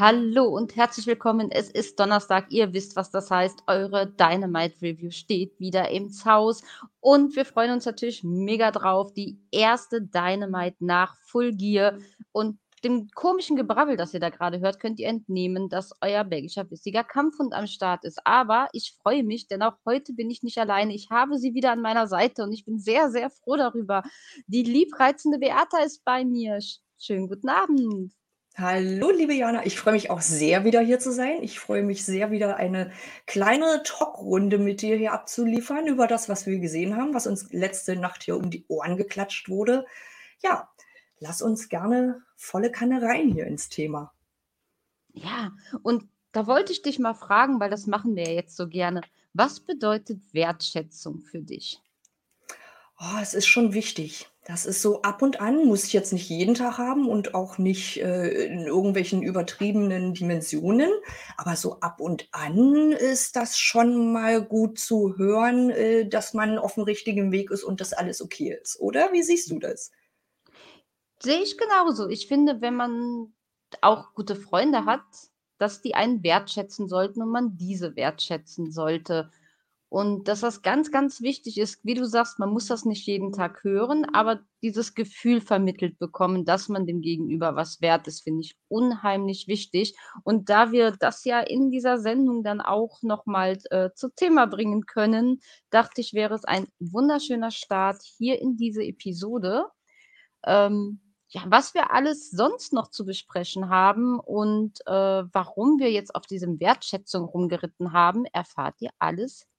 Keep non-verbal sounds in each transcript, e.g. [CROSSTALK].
Hallo und herzlich willkommen. Es ist Donnerstag. Ihr wisst, was das heißt. Eure Dynamite Review steht wieder ins Haus. Und wir freuen uns natürlich mega drauf. Die erste Dynamite nach Full Gear. Und dem komischen Gebrabbel, das ihr da gerade hört, könnt ihr entnehmen, dass euer belgischer bissiger Kampfhund am Start ist. Aber ich freue mich, denn auch heute bin ich nicht alleine. Ich habe sie wieder an meiner Seite und ich bin sehr, sehr froh darüber. Die liebreizende Beata ist bei mir. Schönen guten Abend. Hallo, liebe Jana. Ich freue mich auch sehr, wieder hier zu sein. Ich freue mich sehr, wieder eine kleine Talkrunde mit dir hier abzuliefern über das, was wir gesehen haben, was uns letzte Nacht hier um die Ohren geklatscht wurde. Ja, lass uns gerne volle Kanne rein hier ins Thema. Ja, und da wollte ich dich mal fragen, weil das machen wir ja jetzt so gerne. Was bedeutet Wertschätzung für dich? Oh, es ist schon wichtig. Das ist so ab und an, muss ich jetzt nicht jeden Tag haben und auch nicht, äh, in irgendwelchen übertriebenen Dimensionen, aber so ab und an ist das schon mal gut zu hören, äh, dass man auf dem richtigen Weg ist und dass alles okay ist, oder? Wie siehst du das? Sehe ich genauso. Ich finde, wenn man auch gute Freunde hat, dass die einen wertschätzen sollten und man diese wertschätzen sollte. Und dass das ganz, ganz wichtig ist, wie du sagst, man muss das nicht jeden Tag hören, aber dieses Gefühl vermittelt bekommen, dass man dem Gegenüber was wert ist, finde ich unheimlich wichtig. Und da wir das ja in dieser Sendung dann auch nochmal äh, zu Thema bringen können, dachte ich, wäre es ein wunderschöner Start hier in diese Episode. Ähm, ja, was wir alles sonst noch zu besprechen haben und äh, warum wir jetzt auf diesem Wertschätzung rumgeritten haben, erfahrt ihr alles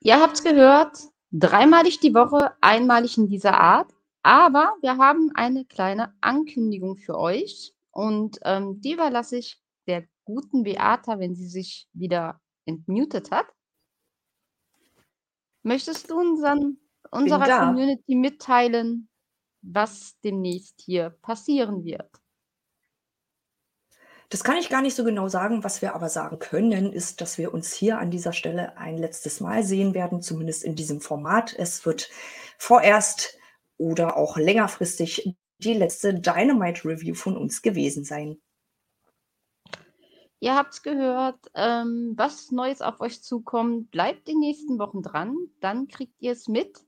Ihr habt's gehört, dreimalig die Woche, einmalig in dieser Art. Aber wir haben eine kleine Ankündigung für euch und ähm, die überlasse ich der guten Beata, wenn sie sich wieder entmutet hat. Möchtest du unseren, unserer Community mitteilen, was demnächst hier passieren wird? Das kann ich gar nicht so genau sagen. Was wir aber sagen können, ist, dass wir uns hier an dieser Stelle ein letztes Mal sehen werden, zumindest in diesem Format. Es wird vorerst oder auch längerfristig die letzte Dynamite Review von uns gewesen sein. Ihr habt's gehört, ähm, was Neues auf euch zukommt. Bleibt die nächsten Wochen dran, dann kriegt ihr es mit.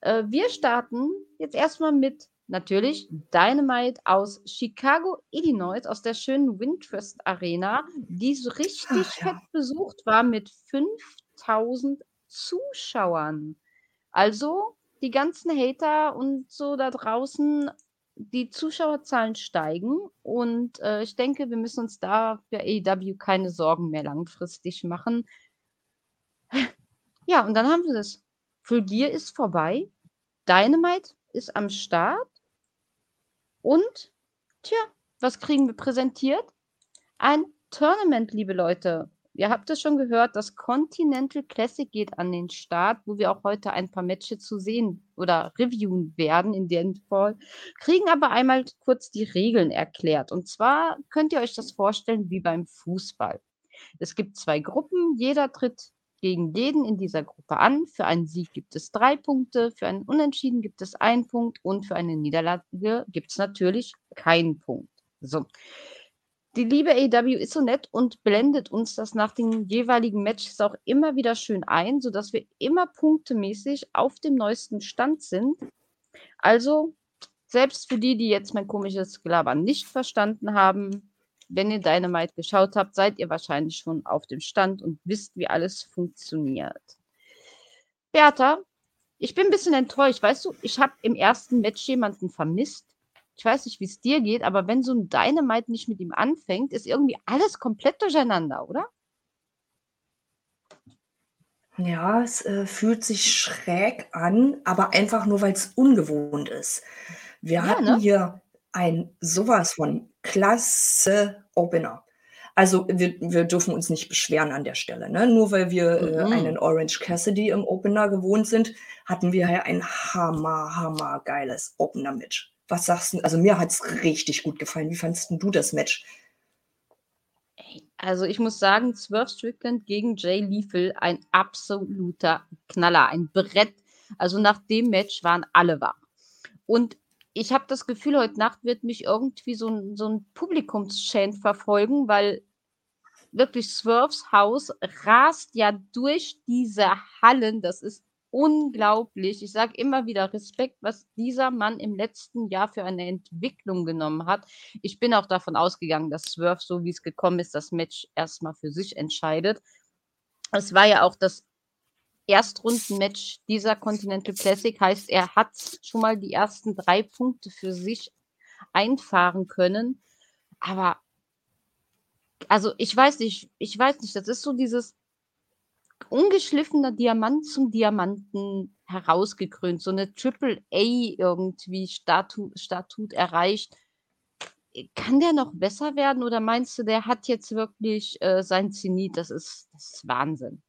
Äh, wir starten jetzt erstmal mit natürlich Dynamite aus Chicago, Illinois, aus der schönen Wintrust Arena, die so richtig Ach, ja. fett besucht war mit 5000 Zuschauern. Also die ganzen Hater und so da draußen, die Zuschauerzahlen steigen und äh, ich denke, wir müssen uns da für AEW keine Sorgen mehr langfristig machen. Ja, und dann haben wir das. Full Gear ist vorbei. Dynamite ist am Start. Und, tja, was kriegen wir präsentiert? Ein Tournament, liebe Leute. Ihr habt es schon gehört, das Continental Classic geht an den Start, wo wir auch heute ein paar Matches zu sehen oder reviewen werden in dem Fall. Kriegen aber einmal kurz die Regeln erklärt. Und zwar könnt ihr euch das vorstellen wie beim Fußball. Es gibt zwei Gruppen, jeder tritt gegen jeden in dieser Gruppe an. Für einen Sieg gibt es drei Punkte, für einen Unentschieden gibt es einen Punkt und für eine Niederlage gibt es natürlich keinen Punkt. So. Die liebe AW ist so nett und blendet uns das nach den jeweiligen Matches auch immer wieder schön ein, sodass wir immer punktemäßig auf dem neuesten Stand sind. Also, selbst für die, die jetzt mein komisches Gelaber nicht verstanden haben, wenn ihr Dynamite geschaut habt, seid ihr wahrscheinlich schon auf dem Stand und wisst, wie alles funktioniert. Bertha, ich bin ein bisschen enttäuscht. Weißt du, ich habe im ersten Match jemanden vermisst. Ich weiß nicht, wie es dir geht, aber wenn so ein Dynamite nicht mit ihm anfängt, ist irgendwie alles komplett durcheinander, oder? Ja, es äh, fühlt sich schräg an, aber einfach nur, weil es ungewohnt ist. Wir ja, hatten ne? hier ein sowas von klasse Opener. Also wir, wir dürfen uns nicht beschweren an der Stelle. Ne? Nur weil wir äh, Mhm. einen Orange Cassidy im Opener gewohnt sind, hatten wir ja ein hammer, hammer geiles Opener-Match. Was sagst du? Also mir hat es richtig gut gefallen. Wie fandest du das Match? Also ich muss sagen, Swerve Strickland gegen Jay Lethal, ein absoluter Knaller, ein Brett. Also nach dem Match waren alle wach. Und ich habe das Gefühl, heute Nacht wird mich irgendwie so ein, so ein Publikumschant verfolgen, weil wirklich Swerves Haus rast ja durch diese Hallen. Das ist unglaublich. Ich sage immer wieder Respekt, was dieser Mann im letzten Jahr für eine Entwicklung genommen hat. Ich bin auch davon ausgegangen, dass Swerve, so wie es gekommen ist, das Match erstmal für sich entscheidet. Es war ja auch das Erstrundenmatch dieser Continental Classic, heißt, er hat schon mal die ersten drei Punkte für sich einfahren können. Aber also ich weiß nicht, ich weiß nicht, das ist so dieses ungeschliffener Diamant zum Diamanten herausgekrönt, so eine Triple A irgendwie Statu Statut erreicht. Kann der noch besser werden oder meinst du, der hat jetzt wirklich äh, sein Zenit? Das ist, das ist Wahnsinn.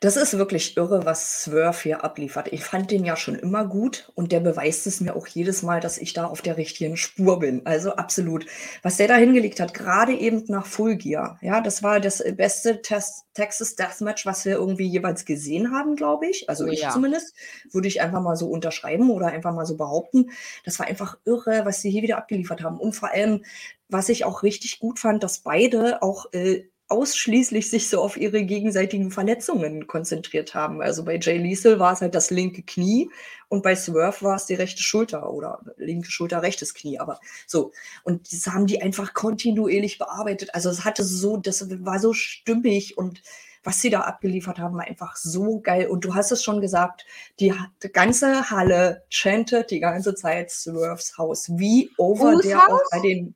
Das ist wirklich irre, was Swerve hier abliefert. Ich fand den ja schon immer gut und der beweist es mir auch jedes Mal, dass ich da auf der richtigen Spur bin. Also absolut. Was der da hingelegt hat, gerade eben nach Full Gear, ja, das war das beste Texas Deathmatch, was wir irgendwie jeweils gesehen haben, glaube ich. Also Oh ich ja. zumindest. Würde ich einfach mal so unterschreiben oder einfach mal so behaupten. Das war einfach irre, was sie hier wieder abgeliefert haben. Und vor allem, was ich auch richtig gut fand, dass beide auch äh, ausschließlich sich so auf ihre gegenseitigen Verletzungen konzentriert haben. Also bei Jay Liesel war es halt das linke Knie und bei Swerve war es die rechte Schulter oder linke Schulter, rechtes Knie. Aber so. Und das haben die einfach kontinuierlich bearbeitet. Also es hatte so, das war so stimmig und was sie da abgeliefert haben, war einfach so geil. Und du hast es schon gesagt, die, die ganze Halle chantet die ganze Zeit Swerves Haus. Wie over Whose der auch house? bei den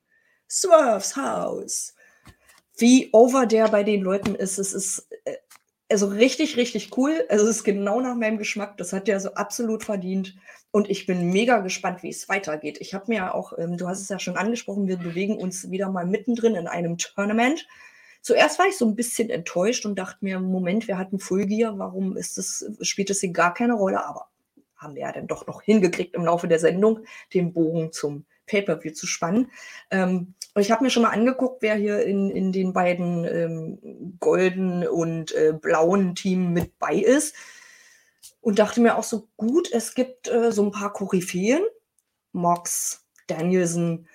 Swerves Haus wie over der bei den Leuten ist. Es ist äh, also richtig, richtig cool. Also es ist genau nach meinem Geschmack. Das hat der so absolut verdient. Und ich bin mega gespannt, wie es weitergeht. Ich habe mir ja auch, ähm, du hast es ja schon angesprochen, wir bewegen uns wieder mal mittendrin in einem Tournament. Zuerst war ich so ein bisschen enttäuscht und dachte mir, Moment, wir hatten Full Gear, warum ist das, spielt das hier gar keine Rolle? Aber haben wir ja dann doch noch hingekriegt im Laufe der Sendung, den Bogen zum Pay-Per-View zu spannen. Ähm, ich habe mir schon mal angeguckt, wer hier in, in den beiden ähm, golden und äh, blauen Team mit bei ist. Und dachte mir auch so, gut, es gibt äh, so ein paar Koryphäen. Mox, Danielson.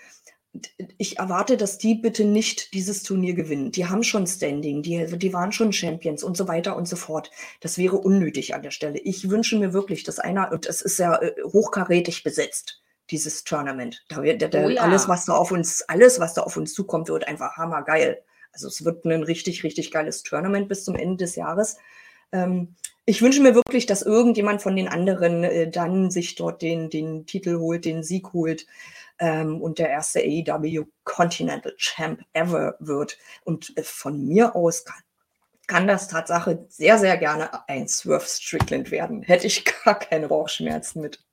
Ich erwarte, dass die bitte nicht dieses Turnier gewinnen. Die haben schon Standing, die, die waren schon Champions und so weiter und so fort. Das wäre unnötig an der Stelle. Ich wünsche mir wirklich, dass einer, und es ist ja äh, hochkarätig besetzt, dieses Tournament. Da da, da, Oh ja. Alles, was da auf uns, alles, was da auf uns zukommt, wird einfach hammergeil. Also es wird ein richtig, richtig geiles Tournament bis zum Ende des Jahres. Ähm, ich wünsche mir wirklich, dass irgendjemand von den anderen äh, dann sich dort den, den Titel holt, den Sieg holt ähm, und der erste AEW Continental Champ ever wird. Und äh, von mir aus kann, kann das Tatsache sehr, sehr gerne ein Swerve Strickland werden. Hätte ich gar keine Bauchschmerzen mit.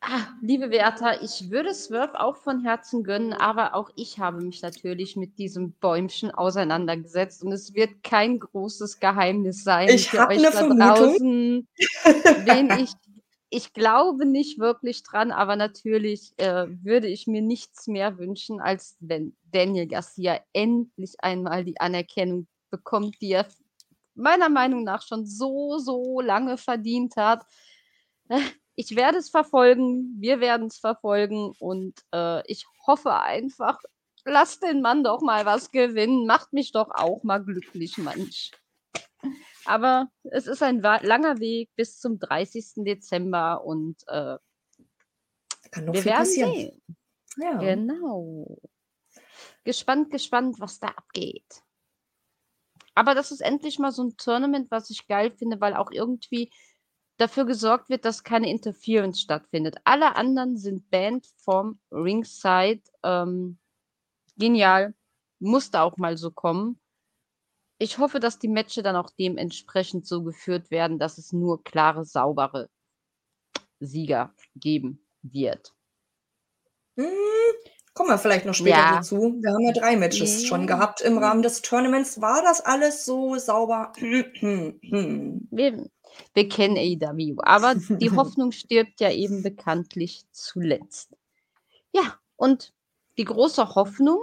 Ah, liebe Beata, ich würde Swerve auch von Herzen gönnen, aber auch ich habe mich natürlich mit diesem Bäumchen auseinandergesetzt und es wird kein großes Geheimnis sein Ich für euch da Vermutung. draußen, [LAUGHS] wen ich, ich glaube nicht wirklich dran, aber natürlich äh, würde ich mir nichts mehr wünschen, als wenn Daniel Garcia endlich einmal die Anerkennung bekommt, die er meiner Meinung nach schon so, so lange verdient hat. Ich werde es verfolgen, wir werden es verfolgen und äh, ich hoffe einfach, lasst den Mann doch mal was gewinnen, macht mich doch auch mal glücklich, Mensch. Aber es ist ein langer Weg bis zum 30. Dezember und äh, Kann noch wir viel werden passieren. sehen. Ja. Genau. Gespannt, gespannt, was da abgeht. Aber das ist endlich mal so ein Tournament, was ich geil finde, weil auch irgendwie dafür gesorgt wird, dass keine Interference stattfindet. Alle anderen sind banned vom Ringside. Ähm, genial. Musste auch mal so kommen. Ich hoffe, dass die Matches dann auch dementsprechend so geführt werden, dass es nur klare, saubere Sieger geben wird. Hm, Kommen wir vielleicht noch später Ja. dazu. Wir haben ja 3 Matches schon Ja. gehabt im Rahmen des Tournaments. War das alles so sauber? [CLEARS THROAT] Wir, wir kennen AEW, aber [LAUGHS] die Hoffnung stirbt ja eben bekanntlich zuletzt. Ja, und die große Hoffnung,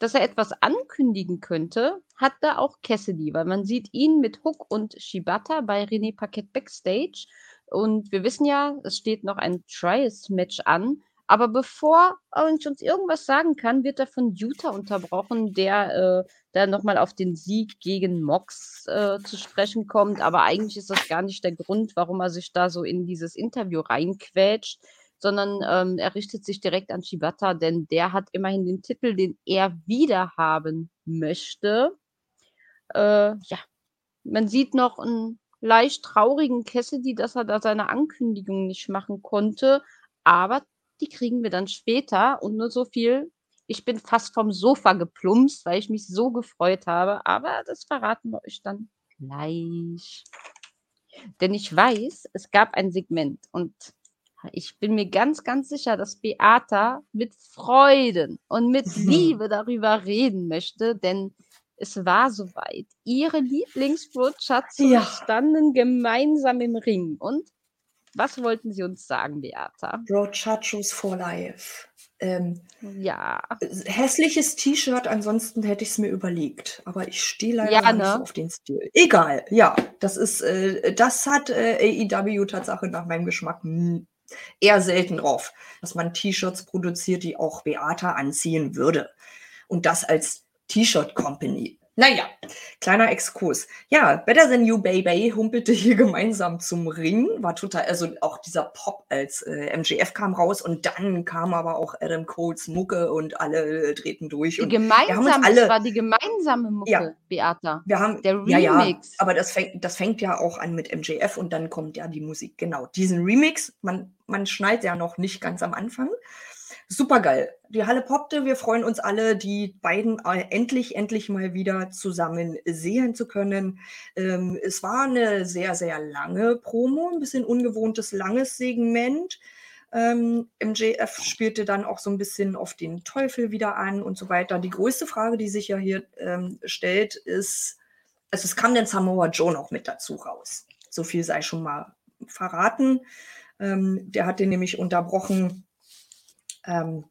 dass er etwas ankündigen könnte, hatte auch Cassidy, weil man sieht ihn mit Hook und Shibata bei René Paquette Backstage. Und wir wissen ja, es steht noch ein Trials-Match an. Aber bevor er uns irgendwas sagen kann, wird er von Utah unterbrochen, der äh, da nochmal auf den Sieg gegen Mox äh, zu sprechen kommt. Aber eigentlich ist das gar nicht der Grund, warum er sich da so in dieses Interview reinquetscht, sondern ähm, er richtet sich direkt an Shibata, denn der hat immerhin den Titel, den er wieder haben möchte. Äh, ja, man sieht noch einen leicht traurigen Cassidy, dass er da seine Ankündigung nicht machen konnte, aber die kriegen wir dann später und nur so viel. Ich bin fast vom Sofa geplumpst, weil ich mich so gefreut habe, aber das verraten wir euch dann gleich. Denn ich weiß, es gab ein Segment und ich bin mir ganz, ganz sicher, dass Beata mit Freuden und mit [LAUGHS] Liebe darüber reden möchte, denn es war soweit. Ihre Lieblingsbrotschatze Ja. standen gemeinsam im Ring. Und was wollten Sie uns sagen, Beata? Brochachos for Life. Ähm, Ja, hässliches T-Shirt, ansonsten hätte ich es mir überlegt. Aber ich stehe leider Ja, nicht ne? so auf den Stil. Egal, ja. Das ist, äh, das hat äh, AEW Tatsache nach meinem Geschmack hm, eher selten drauf, dass man T-Shirts produziert, die auch Beata anziehen würde. Und das als T-Shirt Company. Naja, kleiner Exkurs. Ja, Better Than You Baby humpelte hier gemeinsam zum Ring. War total, also auch dieser Pop als äh, MJF kam raus und dann kam aber auch Adam Coles Mucke und alle äh, drehten durch. die Und gemeinsame, alle- es war die gemeinsame Mucke, Ja. Beata. wir haben, Der ja, ja, Remix. aber das fängt, das fängt ja auch an mit MJF und dann kommt ja die Musik. Genau, diesen Remix, man, man schnallt ja noch nicht ganz am Anfang. Super geil. Die Halle poppte. Wir freuen uns alle, die beiden äh, endlich, endlich mal wieder zusammen sehen zu können. Ähm, es war eine sehr, sehr lange Promo, ein bisschen ungewohntes, langes Segment. Ähm, MJF spielte dann auch so ein bisschen auf den Teufel wieder an und so weiter. Die größte Frage, die sich ja hier ähm, stellt, ist, also es kam denn Samoa Joe noch mit dazu raus. So viel sei schon mal verraten. Ähm, der hat den nämlich unterbrochen, ähm,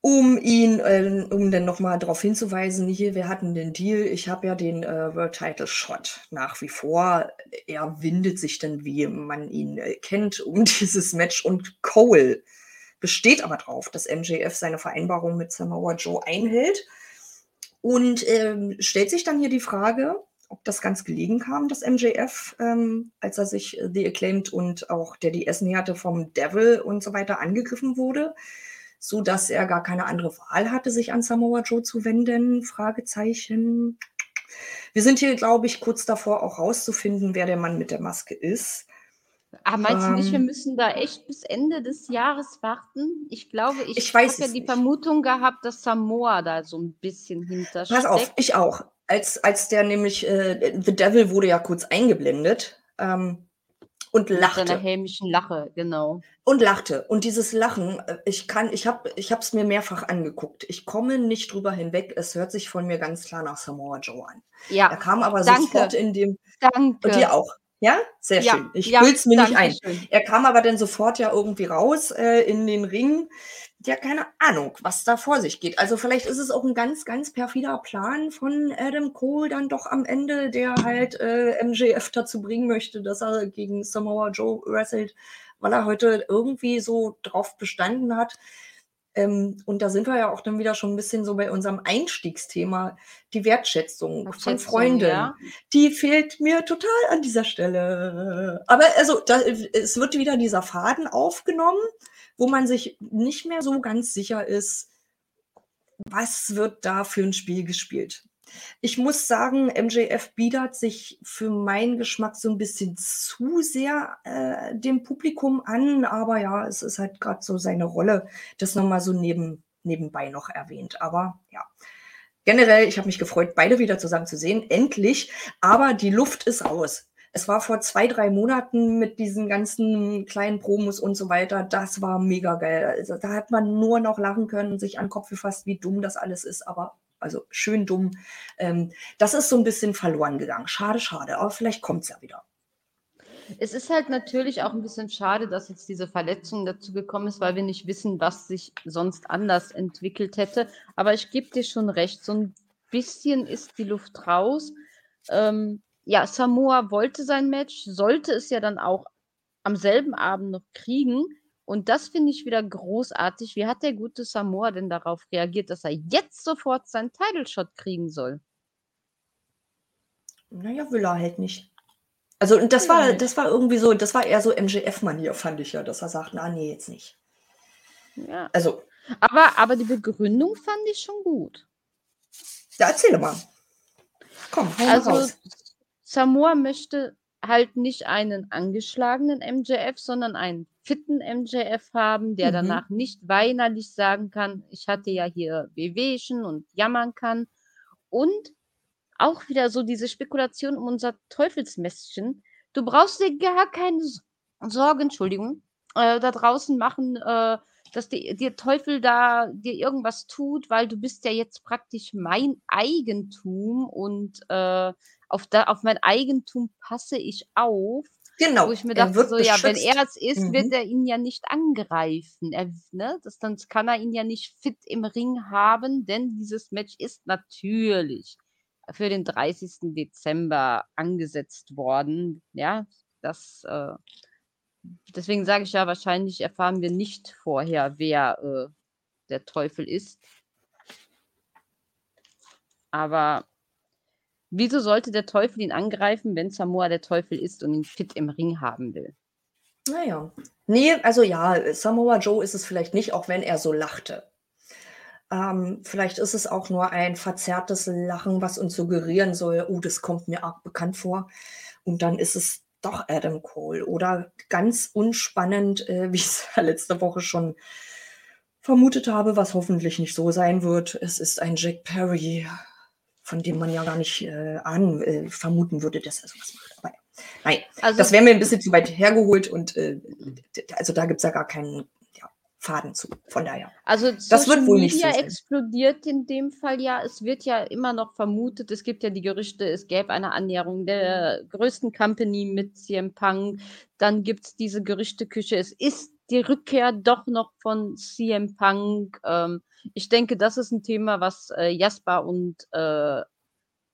um ihn, äh, um dann nochmal darauf hinzuweisen, hier, wir hatten den Deal, ich habe ja den äh, World Title Shot nach wie vor. Er windet sich dann, wie man ihn äh, kennt, um [LAUGHS] dieses Match und Cole besteht aber drauf, dass MJF seine Vereinbarung mit Samoa Joe einhält und ähm, stellt sich dann hier die Frage, ob das ganz gelegen kam, dass MJF, ähm, als er sich äh, The Acclaimed und auch der DS näherte vom Devil und so weiter angegriffen wurde, so dass er gar keine andere Wahl hatte, sich an Samoa Joe zu wenden? Fragezeichen. Wir sind hier, glaube ich, kurz davor auch rauszufinden, wer der Mann mit der Maske ist. Ah, meinst du nicht, wir Ähm, müssen da echt bis Ende des Jahres warten? Ich glaube, ich, Ich habe ja die nicht. Vermutung gehabt, dass Samoa da so ein bisschen hintersteckt. Pass auf, ich auch. Als, als der nämlich, äh, The Devil wurde ja kurz eingeblendet ähm, und Mit seiner lachte. hämischen Lache, genau. Und lachte. Und dieses Lachen, äh, ich kann, ich habe ich es mir mehrfach angeguckt. Ich komme nicht drüber hinweg. Es hört sich von mir ganz klar nach Samoa Joe an. Er Ja, kam aber danke. sofort in dem. danke. Und dir auch. Ja? Sehr Ja, schön. Ich ja, bild's mir nicht ein. Dankeschön. Er kam aber dann sofort ja irgendwie raus äh, in den Ring. Ja, keine Ahnung, was da vor sich geht. Also vielleicht ist es auch ein ganz, ganz perfider Plan von Adam Cole dann doch am Ende, der halt äh, MJF dazu bringen möchte, dass er gegen Samoa Joe wrestelt, weil er heute irgendwie so drauf bestanden hat. Ähm, und da sind wir ja auch dann wieder schon ein bisschen so bei unserem Einstiegsthema, die Wertschätzung von Freunden ja. die fehlt mir total an dieser Stelle. Aber also, da, es wird wieder dieser Faden aufgenommen, wo man sich nicht mehr so ganz sicher ist, was wird da für ein Spiel gespielt. Ich muss sagen, MJF biedert sich für meinen Geschmack so ein bisschen zu sehr äh, dem Publikum an, aber ja, es ist halt gerade so seine Rolle, das nochmal so neben, nebenbei noch erwähnt. Aber ja, generell, ich habe mich gefreut, beide wieder zusammen zu sehen, endlich. Aber die Luft ist aus. Es war vor zwei, drei Monaten mit diesen ganzen kleinen Promos und so weiter. Das war mega geil. Also, da hat man nur noch lachen können, sich an den Kopf gefasst, wie dumm das alles ist. Aber also schön dumm. Ähm, das ist so ein bisschen verloren gegangen. Schade, schade. Aber vielleicht kommt es ja wieder. Es ist halt natürlich auch ein bisschen schade, dass jetzt diese Verletzung dazu gekommen ist, weil wir nicht wissen, was sich sonst anders entwickelt hätte. Aber ich gebe dir schon recht, so ein bisschen ist die Luft raus. Ähm, ja, Samoa wollte sein Match, sollte es ja dann auch am selben Abend noch kriegen. Und das finde ich wieder großartig. Wie hat der gute Samoa denn darauf reagiert, dass er jetzt sofort seinen Title Shot kriegen soll? Naja, will er halt nicht. Also und das war das war irgendwie so das war eher so MJF-Manier, fand ich ja, dass er sagt: „Na, nee, jetzt nicht.“ Ja. Also Aber aber die Begründung fand ich schon gut. Ja, erzähle mal. Komm, Also, raus. Samoa möchte halt nicht einen angeschlagenen MJF, sondern einen fitten MJF haben, der Mhm. danach nicht weinerlich sagen kann: „Ich hatte ja hier Wehwehchen“ und jammern kann. Und auch wieder so diese Spekulation um unser Teufelsmännchen. Du brauchst dir gar keine Sorgen, Entschuldigung, äh, da draußen machen, äh, dass dir Teufel da dir irgendwas tut, weil du bist ja jetzt praktisch mein Eigentum und, äh, auf da auf mein Eigentum passe ich auf. Genau, Wo ich mir dachte wird so: „Ja, wenn er es ist, wird Mhm. er ihn ja nicht angreifen.“ Er ne, das dann kann er ihn ja nicht fit im Ring haben, denn dieses Match ist natürlich für den 30. Dezember angesetzt worden. Ja, das, äh deswegen sage ich ja, wahrscheinlich erfahren wir nicht vorher, wer, äh, der Teufel ist. Aber wieso sollte der Teufel ihn angreifen, wenn Samoa der Teufel ist und ihn fit im Ring haben will? Na ja. Ne, also ja, Samoa Joe ist es vielleicht nicht, auch wenn er so lachte. Ähm, vielleicht ist es auch nur ein verzerrtes Lachen, was uns suggerieren soll: „Oh, das kommt mir arg bekannt vor.“ Und dann ist es doch Adam Cole oder ganz unspannend, äh, wie [LAUGHS] ich's ja letzte Woche schon vermutet habe, was hoffentlich nicht so sein wird. Es ist ein Jack Perry, von dem man ja gar nicht, äh, ahnen äh, vermuten würde, dass er so was macht. Aber. Nein, Also das wäre mir 'n bisschen zu weit hergeholt und, äh, also da gibt's ja gar keinen, ja, Faden zu. Von daher. Also, Das Social wird wohl nicht so Media sein. explodiert in dem Fall ja. Es wird ja immer noch vermutet es gibt ja die Gerüchte, es gäbe eine Annäherung der größten Company mit CM Punk. Dann gibt's diese Gerüchteküche, es ist die Rückkehr doch noch von CM Punk. Ähm, ich denke, das ist 'n Thema, was, äh, Jasper und, äh,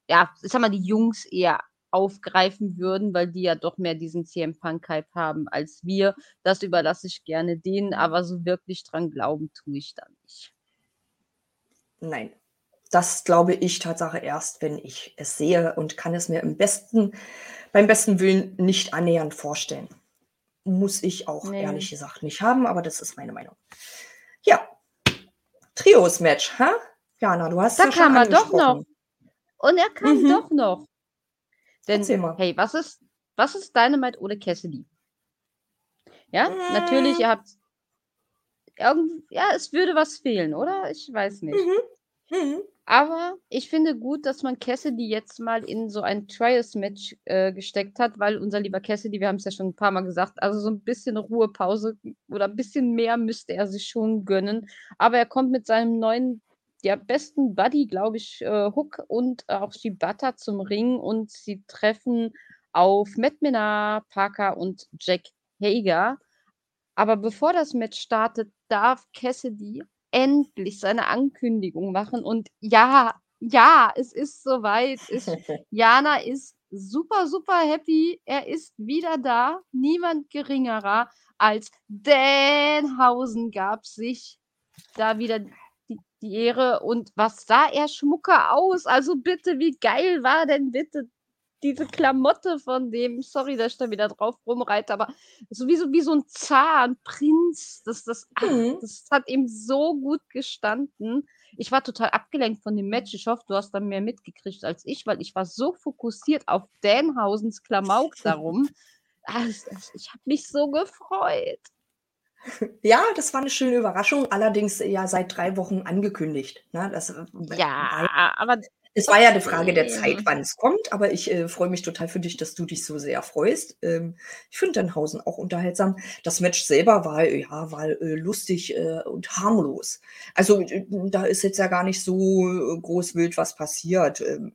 ja, ich sage mal, die Jungs eher aufgreifen würden, weil die ja doch mehr diesen CM Punk-Hype haben als wir. Das überlasse ich gerne denen, aber so wirklich dran glauben tue ich da nicht. Nein. Das glaube ich Tatsache erst, wenn ich es sehe und kann es mir im besten beim besten Willen nicht annähernd vorstellen. Muss ich auch Ne. ehrlich gesagt nicht haben, aber das ist meine Meinung. Trios-Match, ha? Jana, du hast Da ja kam er doch noch. Und er kam Mhm. doch noch. Denn, hey, was ist was ist Dynamite ohne Cassidy? Ja, natürlich, Hm. ihr habt irgend ja, es würde was fehlen, oder? Ich weiß nicht. Mhm. Mhm. Aber ich finde gut, dass man Cassidy jetzt mal in so ein Trios-Match, äh, gesteckt hat, weil unser lieber Cassidy, wir haben's ja schon 'n paar Mal gesagt, also so 'n bisschen Ruhepause oder 'n bisschen mehr müsste er sich schon gönnen. Aber er kommt mit seinem neuen, ja, besten Buddy, glaube ich, äh, Hook und auch Shibata zum Ring und sie treffen auf Matt Menard, Parker und Jack Hager. Aber bevor das Match startet, darf Cassidy endlich seine Ankündigung machen und ja, ja, es ist so weit. Ich [LAUGHS] Jana ist super, super happy. Er ist wieder da. Niemand geringerer als Danhausen gab sich da wieder die die Ehre und was sah er schmucker aus. Also bitte, wie geil war denn bitte diese Klamotte von dem? Sorry, dass ich da wieder drauf rumreite, aber so wie so wie so 'n Zar, 'n Prinz. Das das ach, Mhm. das hat ihm so gut gestanden. Ich war total abgelenkt von dem Match. Ich hoffe, du hast da mehr mitgekriegt als ich, weil ich war so fokussiert auf Danhausens Klamauk [LAUGHS] darum. Ah, es ich habe mich so gefreut. [LAUGHS] Ja, das war 'ne schöne Überraschung, allerdings ja seit 3 Wochen angekündigt, ne? Das, äh, Ja, aber Es war ja eine Frage der Zeit, wann es kommt, aber ich äh, freue mich total für dich, dass du dich so sehr freust. Ähm, ich finde Denhausen auch unterhaltsam. Das Match selber war, ja, war äh, lustig äh, und harmlos. Also äh, da ist jetzt ja gar nicht so äh, groß wild was passiert. Ähm,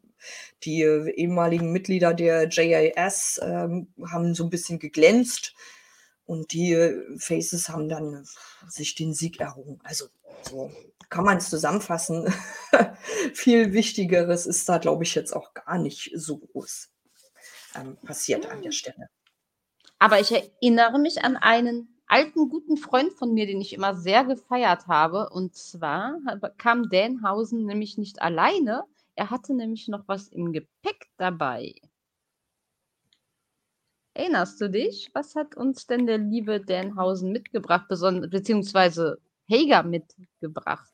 die äh, ehemaligen Mitglieder der JAS ähm, haben so ein bisschen geglänzt und die Faces haben dann sich den Sieg errungen. Also so kann man es zusammenfassen. [LAUGHS] Viel Wichtigeres ist da, glaube ich, jetzt auch gar nicht so groß ähm, passiert an der Stelle. Aber ich erinnere mich an einen alten guten Freund von mir, den ich immer sehr gefeiert habe. Und zwar kam Danhausen nämlich nicht alleine. Er hatte nämlich noch was im Gepäck dabei. Erinnerst du dich? Was hat uns denn der liebe Danhausen mitgebracht, beziehungsweise Hager mitgebracht?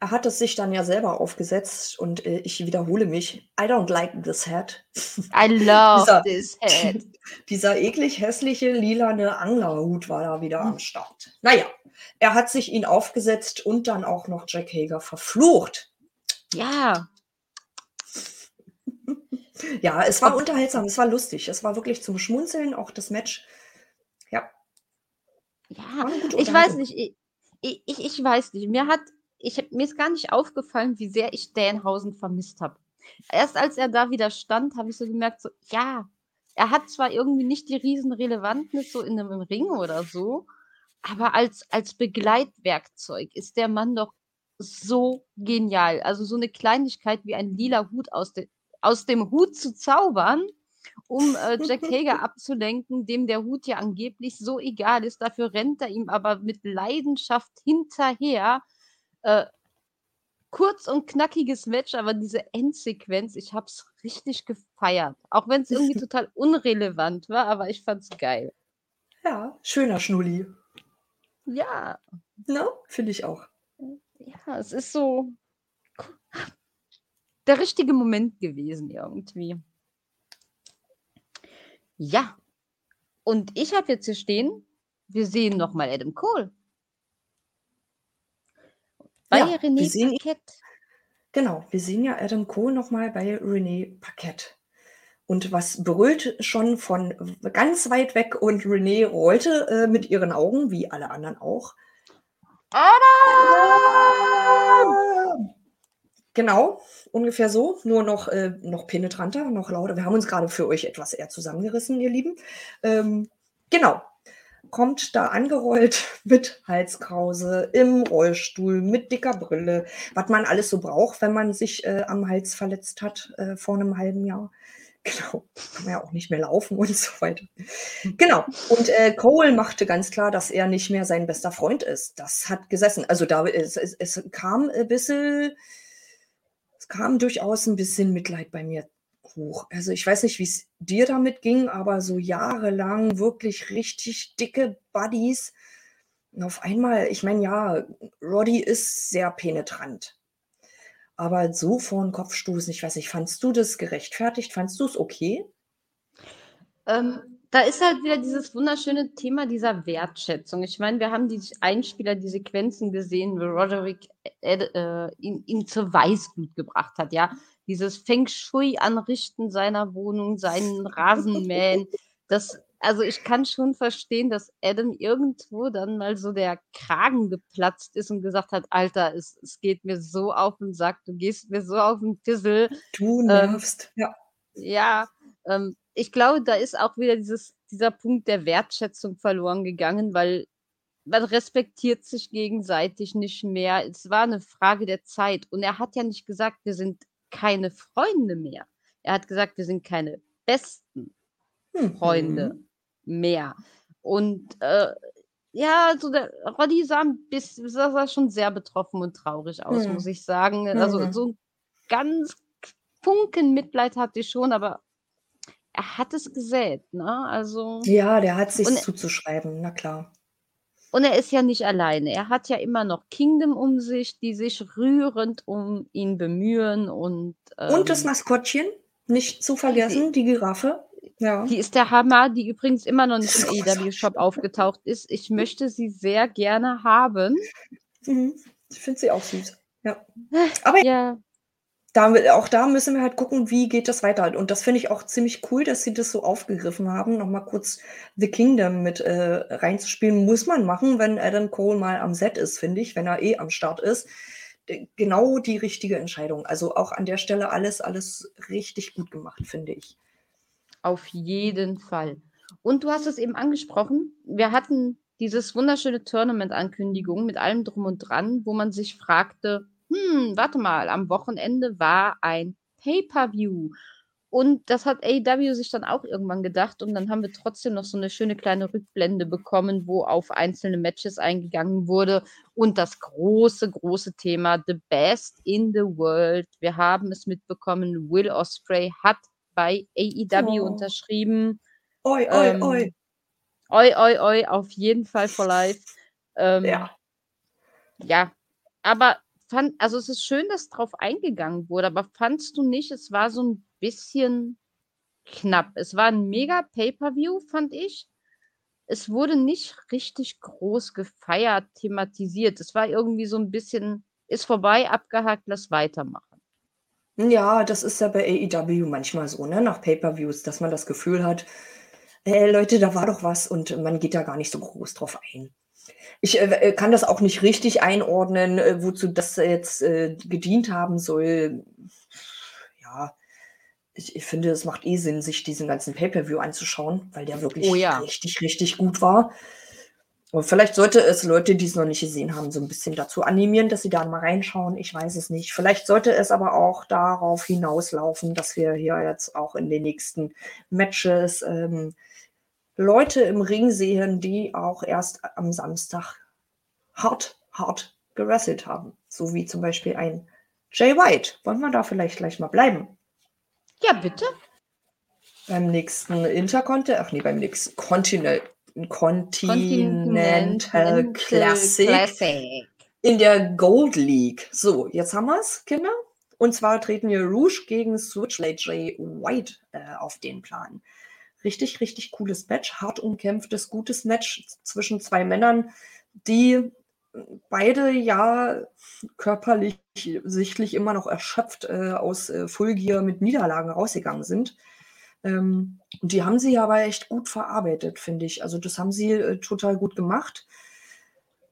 Er hat es sich dann ja selber aufgesetzt und äh, ich wiederhole mich. I don't like this hat. I [LAUGHS] love dieser, this [LAUGHS] hat. Dieser eklig hässliche lilane Anglerhut war da wieder am hm. Start. Naja, er hat sich ihn aufgesetzt und dann auch noch Jack Hager verflucht. Ja. [LAUGHS] ja, es war unterhaltsam, es war lustig. Es war wirklich zum Schmunzeln, auch das Match. Ja. Ja, ich weiß nicht. Ich, ich, ich weiß nicht. Mir hat ich, mir ist gar nicht aufgefallen, wie sehr ich Danhausen vermisst habe. Erst als er da wieder stand, habe ich so gemerkt, so, ja, er hat zwar irgendwie nicht die Riesenrelevantnis so in einem Ring oder so, aber als, als Begleitwerkzeug ist der Mann doch so genial. Also so eine Kleinigkeit wie ein lila Hut aus, de, aus dem Hut zu zaubern, um äh, Jack Hager abzulenken, dem der Hut ja angeblich so egal ist. Dafür rennt er ihm aber mit Leidenschaft hinterher äh, kurz und knackiges Match, aber diese Endsequenz, ich habe es richtig gefeiert. Auch wenn es irgendwie [LAUGHS] total unrelevant war, aber ich fand es geil. Ja, schöner Schnulli. Ja. Ne? Finde ich auch. Ja, es ist so der richtige Moment gewesen irgendwie. Ja. Und ich habe jetzt hier stehen, wir sehen nochmal Adam Cole. Bei ja, René sehen, Paquette. Genau, wir sehen ja Adam Cole nochmal bei René Paquette. Und was brüllt schon von ganz weit weg und René rollte äh, mit ihren Augen, wie alle anderen auch. Adam! Genau, ungefähr so, nur noch, äh, noch penetranter, noch lauter. Wir haben uns gerade für euch etwas eher zusammengerissen, ihr Lieben. Ähm, genau, kommt da angerollt [LAUGHS] mit Halskrause, im Rollstuhl, mit dicker Brille, was man alles so braucht, wenn man sich äh, am Hals verletzt hat äh, vor einem halben Jahr. [LAUGHS] Genau, kann man ja auch nicht mehr laufen und so weiter. Genau, und äh, Cole machte ganz klar, dass er nicht mehr sein bester Freund ist. Das hat gesessen. Also da es, es, es kam ein bisschen, kam durchaus ein bisschen Mitleid bei mir hoch. Also ich weiß nicht, wie es dir damit ging, aber so jahrelang wirklich richtig dicke Buddies. Und auf einmal, ich meine, ja, Roddy ist sehr penetrant. Aber so vor den Kopf stoßen, ich weiß nicht, fandst du das gerechtfertigt? Fandst du es okay? Ähm, da ist halt wieder dieses wunderschöne Thema dieser Wertschätzung. Ich meine, wir haben die Einspieler, die Sequenzen gesehen, wo Roderick äh, äh, ihn, ihn zur Weißglut gebracht hat, ja dieses Feng Shui anrichten seiner Wohnung, seinen Rasenmähen. Das, also ich kann schon verstehen, dass Adam irgendwo dann mal so der Kragen geplatzt ist und gesagt hat, Alter, es, es geht mir so auf den Sack, du gehst mir so auf den Pissel. Du nervst, ähm, ja. Ja, ähm, ich glaube, da ist auch wieder dieses, dieser Punkt der Wertschätzung verloren gegangen, weil man respektiert sich gegenseitig nicht mehr. Es war eine Frage der Zeit. Und er hat ja nicht gesagt, wir sind keine Freunde mehr. Er hat gesagt, wir sind keine besten Freunde mhm. mehr. Und äh, ja, also der Roddy sah, bis, sah schon sehr betroffen und traurig aus, mhm. muss ich sagen. Also mhm. so ein ganz Funken Mitleid hatte ich schon, aber er hat es gesät, ne? Also. Ja, der hat sich zuzuschreiben, na klar. Und er ist ja nicht alleine. Er hat ja immer noch Kingdom um sich, die sich rührend um ihn bemühen und. Ähm, und das ähm, Maskottchen, nicht zu vergessen, die, die Giraffe. Ja. Die ist der Hammer, die übrigens immer noch nicht im EW-Shop aufgetaucht ist. Ich möchte sie sehr gerne haben. Mhm. Ich finde sie auch süß. Ja. Aber ja. Da, auch da müssen wir halt gucken, wie geht das weiter. Und das finde ich auch ziemlich cool, dass sie das so aufgegriffen haben. Nochmal kurz The Kingdom mit äh, reinzuspielen, muss man machen, wenn Adam Cole mal am Set ist, finde ich, wenn er eh am Start ist. Genau die richtige Entscheidung. Also auch an der Stelle alles, alles richtig gut gemacht, finde ich. Auf jeden Fall. Und du hast es eben angesprochen. Wir hatten dieses wunderschöne Tournament-Ankündigung mit allem drum und dran, wo man sich fragte, hm, warte mal, am Wochenende war ein Pay-per-View. Und das hat AEW sich dann auch irgendwann gedacht. Und dann haben wir trotzdem noch so eine schöne kleine Rückblende bekommen, wo auf einzelne Matches eingegangen wurde. Und das große, große Thema, The Best in the World. Wir haben es mitbekommen, Will Osprey hat bei AEW oh. unterschrieben. Oi, oi, ähm, oi. Oi, oi, oi, auf jeden Fall for life. Ähm, ja. Ja, aber fand, also es ist schön, dass drauf eingegangen wurde, aber fandst du nicht, es war so ein bisschen knapp. Es war ein mega Pay-per-View, fand ich. Es wurde nicht richtig groß gefeiert, thematisiert. Es war irgendwie so ein bisschen, ist vorbei, abgehakt, lass weitermachen. Ja, das ist ja bei AEW manchmal so, ne? Nach Pay-per-Views, dass man das Gefühl hat, äh, Leute, da war doch was und man geht da gar nicht so groß drauf ein. Ich äh, äh, kann das auch nicht richtig einordnen, äh, wozu das jetzt äh, gedient haben soll. Ja, ich, ich, finde, es macht eh Sinn, sich diesen ganzen Pay-Per-View anzuschauen, weil der wirklich oh, ja. richtig, richtig gut war. Und vielleicht sollte es Leute, die es noch nicht gesehen haben, so ein bisschen dazu animieren, dass sie da mal reinschauen. Ich weiß es nicht. Vielleicht sollte es aber auch darauf hinauslaufen, dass wir hier jetzt auch in den nächsten Matches ähm, Leute im Ring sehen, die auch erst am Samstag hart, hart gewrestelt haben. So wie zum Beispiel ein Jay White. Wollen wir da vielleicht gleich mal bleiben? Ja, bitte. Beim nächsten Intercontinental, ach nee, beim nächsten Continental, Continental Classic, Classic in der Gold League. So, jetzt haben wir es, Kinder. Und zwar treten wir Rouge gegen Switchblade Jay White äh, auf den Plan richtig, richtig cooles Match, hart umkämpftes, gutes Match zwischen zwei Männern, die beide ja körperlich sichtlich immer noch erschöpft äh, aus äh, Fulgier mit Niederlagen rausgegangen sind. Ähm, und die haben sie aber echt gut verarbeitet, finde ich. Also das haben sie äh, total gut gemacht.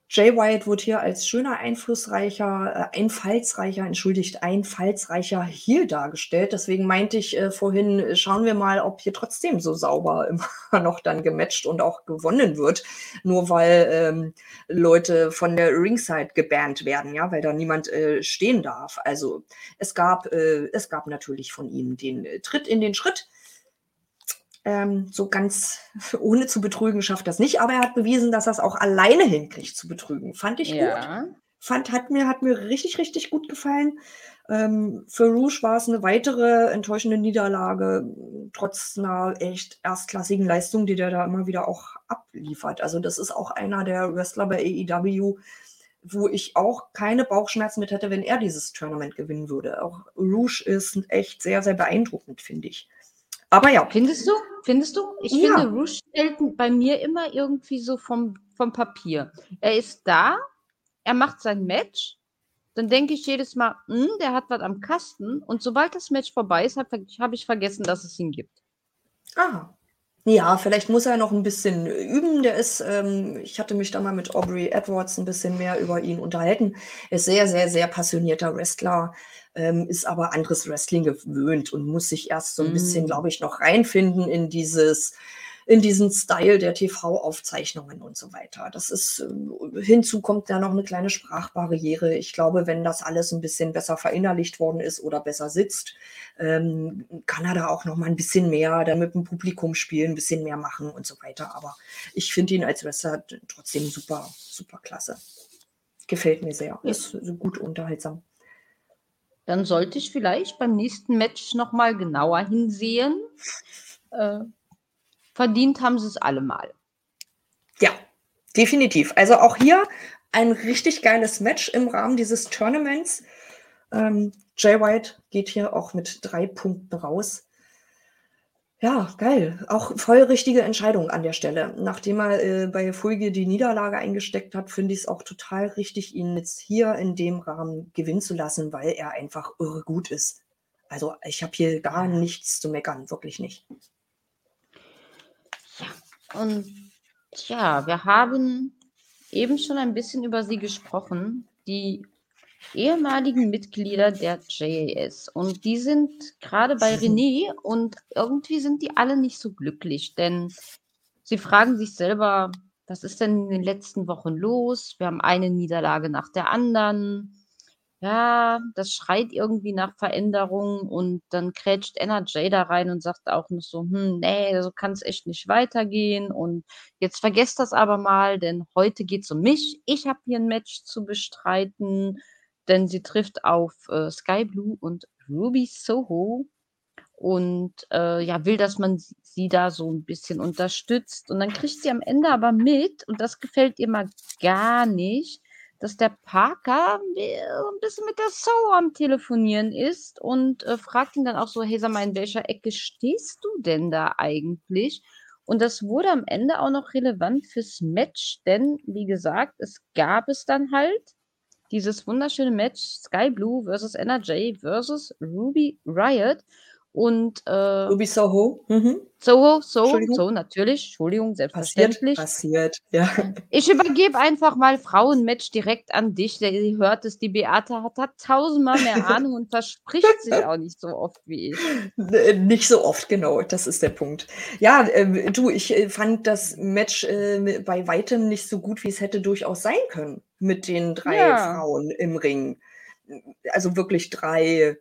Jay White wird hier als schöner, einflussreicher, äh, einfallsreicher, entschuldigt, einfallsreicher Heel dargestellt. Deswegen meinte ich äh, vorhin, äh, schauen wir mal, ob hier trotzdem so sauber [LAUGHS] immer noch dann gematcht und auch gewonnen wird. Nur weil ähm, Leute von der Ringside gebannt werden, ja, weil da niemand äh, stehen darf. Also es gab, äh, es gab natürlich von ihm den äh, Tritt in den Schritt ähm, so ganz [LAUGHS] ohne zu betrügen schafft das nicht, aber er hat bewiesen, dass er es auch alleine hinkriegt zu betrügen. Fand ich ja. gut. Fand, hat mir, hat mir richtig, richtig gut gefallen. Ähm, für Rouge war es eine weitere enttäuschende Niederlage, trotz einer echt erstklassigen Leistung, die der da immer wieder auch abliefert. Also, das ist auch einer der Wrestler bei AEW, wo ich auch keine Bauchschmerzen mit hätte, wenn er dieses Tournament gewinnen würde. Auch Rouge ist echt sehr, sehr beeindruckend, finde ich. Aber ja. Findest du? Findest du? Ich ja. finde Rush stellt bei mir immer irgendwie so vom, vom Papier. Er ist da, er macht sein Match, dann denke ich jedes Mal, hm, der hat was am Kasten. Und sobald das Match vorbei ist, habe hab ich vergessen, dass es ihn gibt. Ah. Ja, vielleicht muss er noch ein bisschen üben. Der ist, ähm, ich hatte mich da mal mit Aubrey Edwards ein bisschen mehr über ihn unterhalten. Er ist sehr, sehr, sehr passionierter Wrestler ähm, ist aber anderes Wrestling gewöhnt und muss sich erst so ein mm. bisschen, glaube ich, noch reinfinden in dieses in diesen Style der TV-Aufzeichnungen und so weiter. Das ist, äh, hinzu kommt da noch eine kleine Sprachbarriere. Ich glaube, wenn das alles ein bisschen besser verinnerlicht worden ist oder besser sitzt, ähm, kann er da auch noch mal ein bisschen mehr mit dem Publikum spielen, ein bisschen mehr machen und so weiter. Aber ich finde ihn als Wrestler trotzdem super, super klasse. Gefällt mir sehr. Ist gut unterhaltsam. Dann sollte ich vielleicht beim nächsten Match nochmal genauer hinsehen. Äh, verdient haben sie es alle mal. Ja, definitiv. Also auch hier ein richtig geiles Match im Rahmen dieses Tournaments. Ähm, Jay White geht hier auch mit drei Punkten raus. Ja, geil. Auch voll richtige Entscheidung an der Stelle. Nachdem er, äh, bei Fulgier die Niederlage eingesteckt hat, finde ich es auch total richtig, ihn jetzt hier in dem Rahmen gewinnen zu lassen, weil er einfach irre gut ist. Also, ich habe hier gar nichts zu meckern, wirklich nicht. Ja, und tja, wir haben eben schon ein bisschen über sie gesprochen, die ehemaligen Mitglieder der JAS. Und die sind gerade bei [LAUGHS] René und irgendwie sind die alle nicht so glücklich, denn sie fragen sich selber, was ist denn in den letzten Wochen los? Wir haben eine Niederlage nach der anderen. Ja, das schreit irgendwie nach Veränderung und dann krätscht NRJ da rein und sagt auch noch so, hm, nee, so kann es echt nicht weitergehen und jetzt vergesst das aber mal, denn heute geht es um mich. Ich habe hier ein Match zu bestreiten denn sie trifft auf äh, Sky Blue und Ruby Soho und äh, ja, will, dass man sie da so ein bisschen unterstützt. Und dann kriegt sie am Ende aber mit, und das gefällt ihr mal gar nicht, dass der Parker ein bisschen mit der Soho am Telefonieren ist und äh, fragt ihn dann auch so, hey, sag mal, in welcher Ecke stehst du denn da eigentlich? Und das wurde am Ende auch noch relevant fürs Match, denn wie gesagt, es gab es dann halt dieses wunderschöne Match Sky Blue versus NRJ versus Ruby Riot. Und äh, Ruby Soho. Mhm. Soho, Soho, so natürlich. Entschuldigung, selbstverständlich. Passiert, passiert, ja. Ich übergebe einfach mal Frauenmatch direkt an dich. Der hört es, die Beate hat, hat tausendmal mehr [LAUGHS] Ahnung und verspricht sich auch nicht so oft wie ich. Nicht so oft, genau, das ist der Punkt. Ja, äh, du, ich äh, fand das Match äh, bei weitem nicht so gut, wie es hätte durchaus sein können mit den drei ja. Frauen im Ring. Also wirklich drei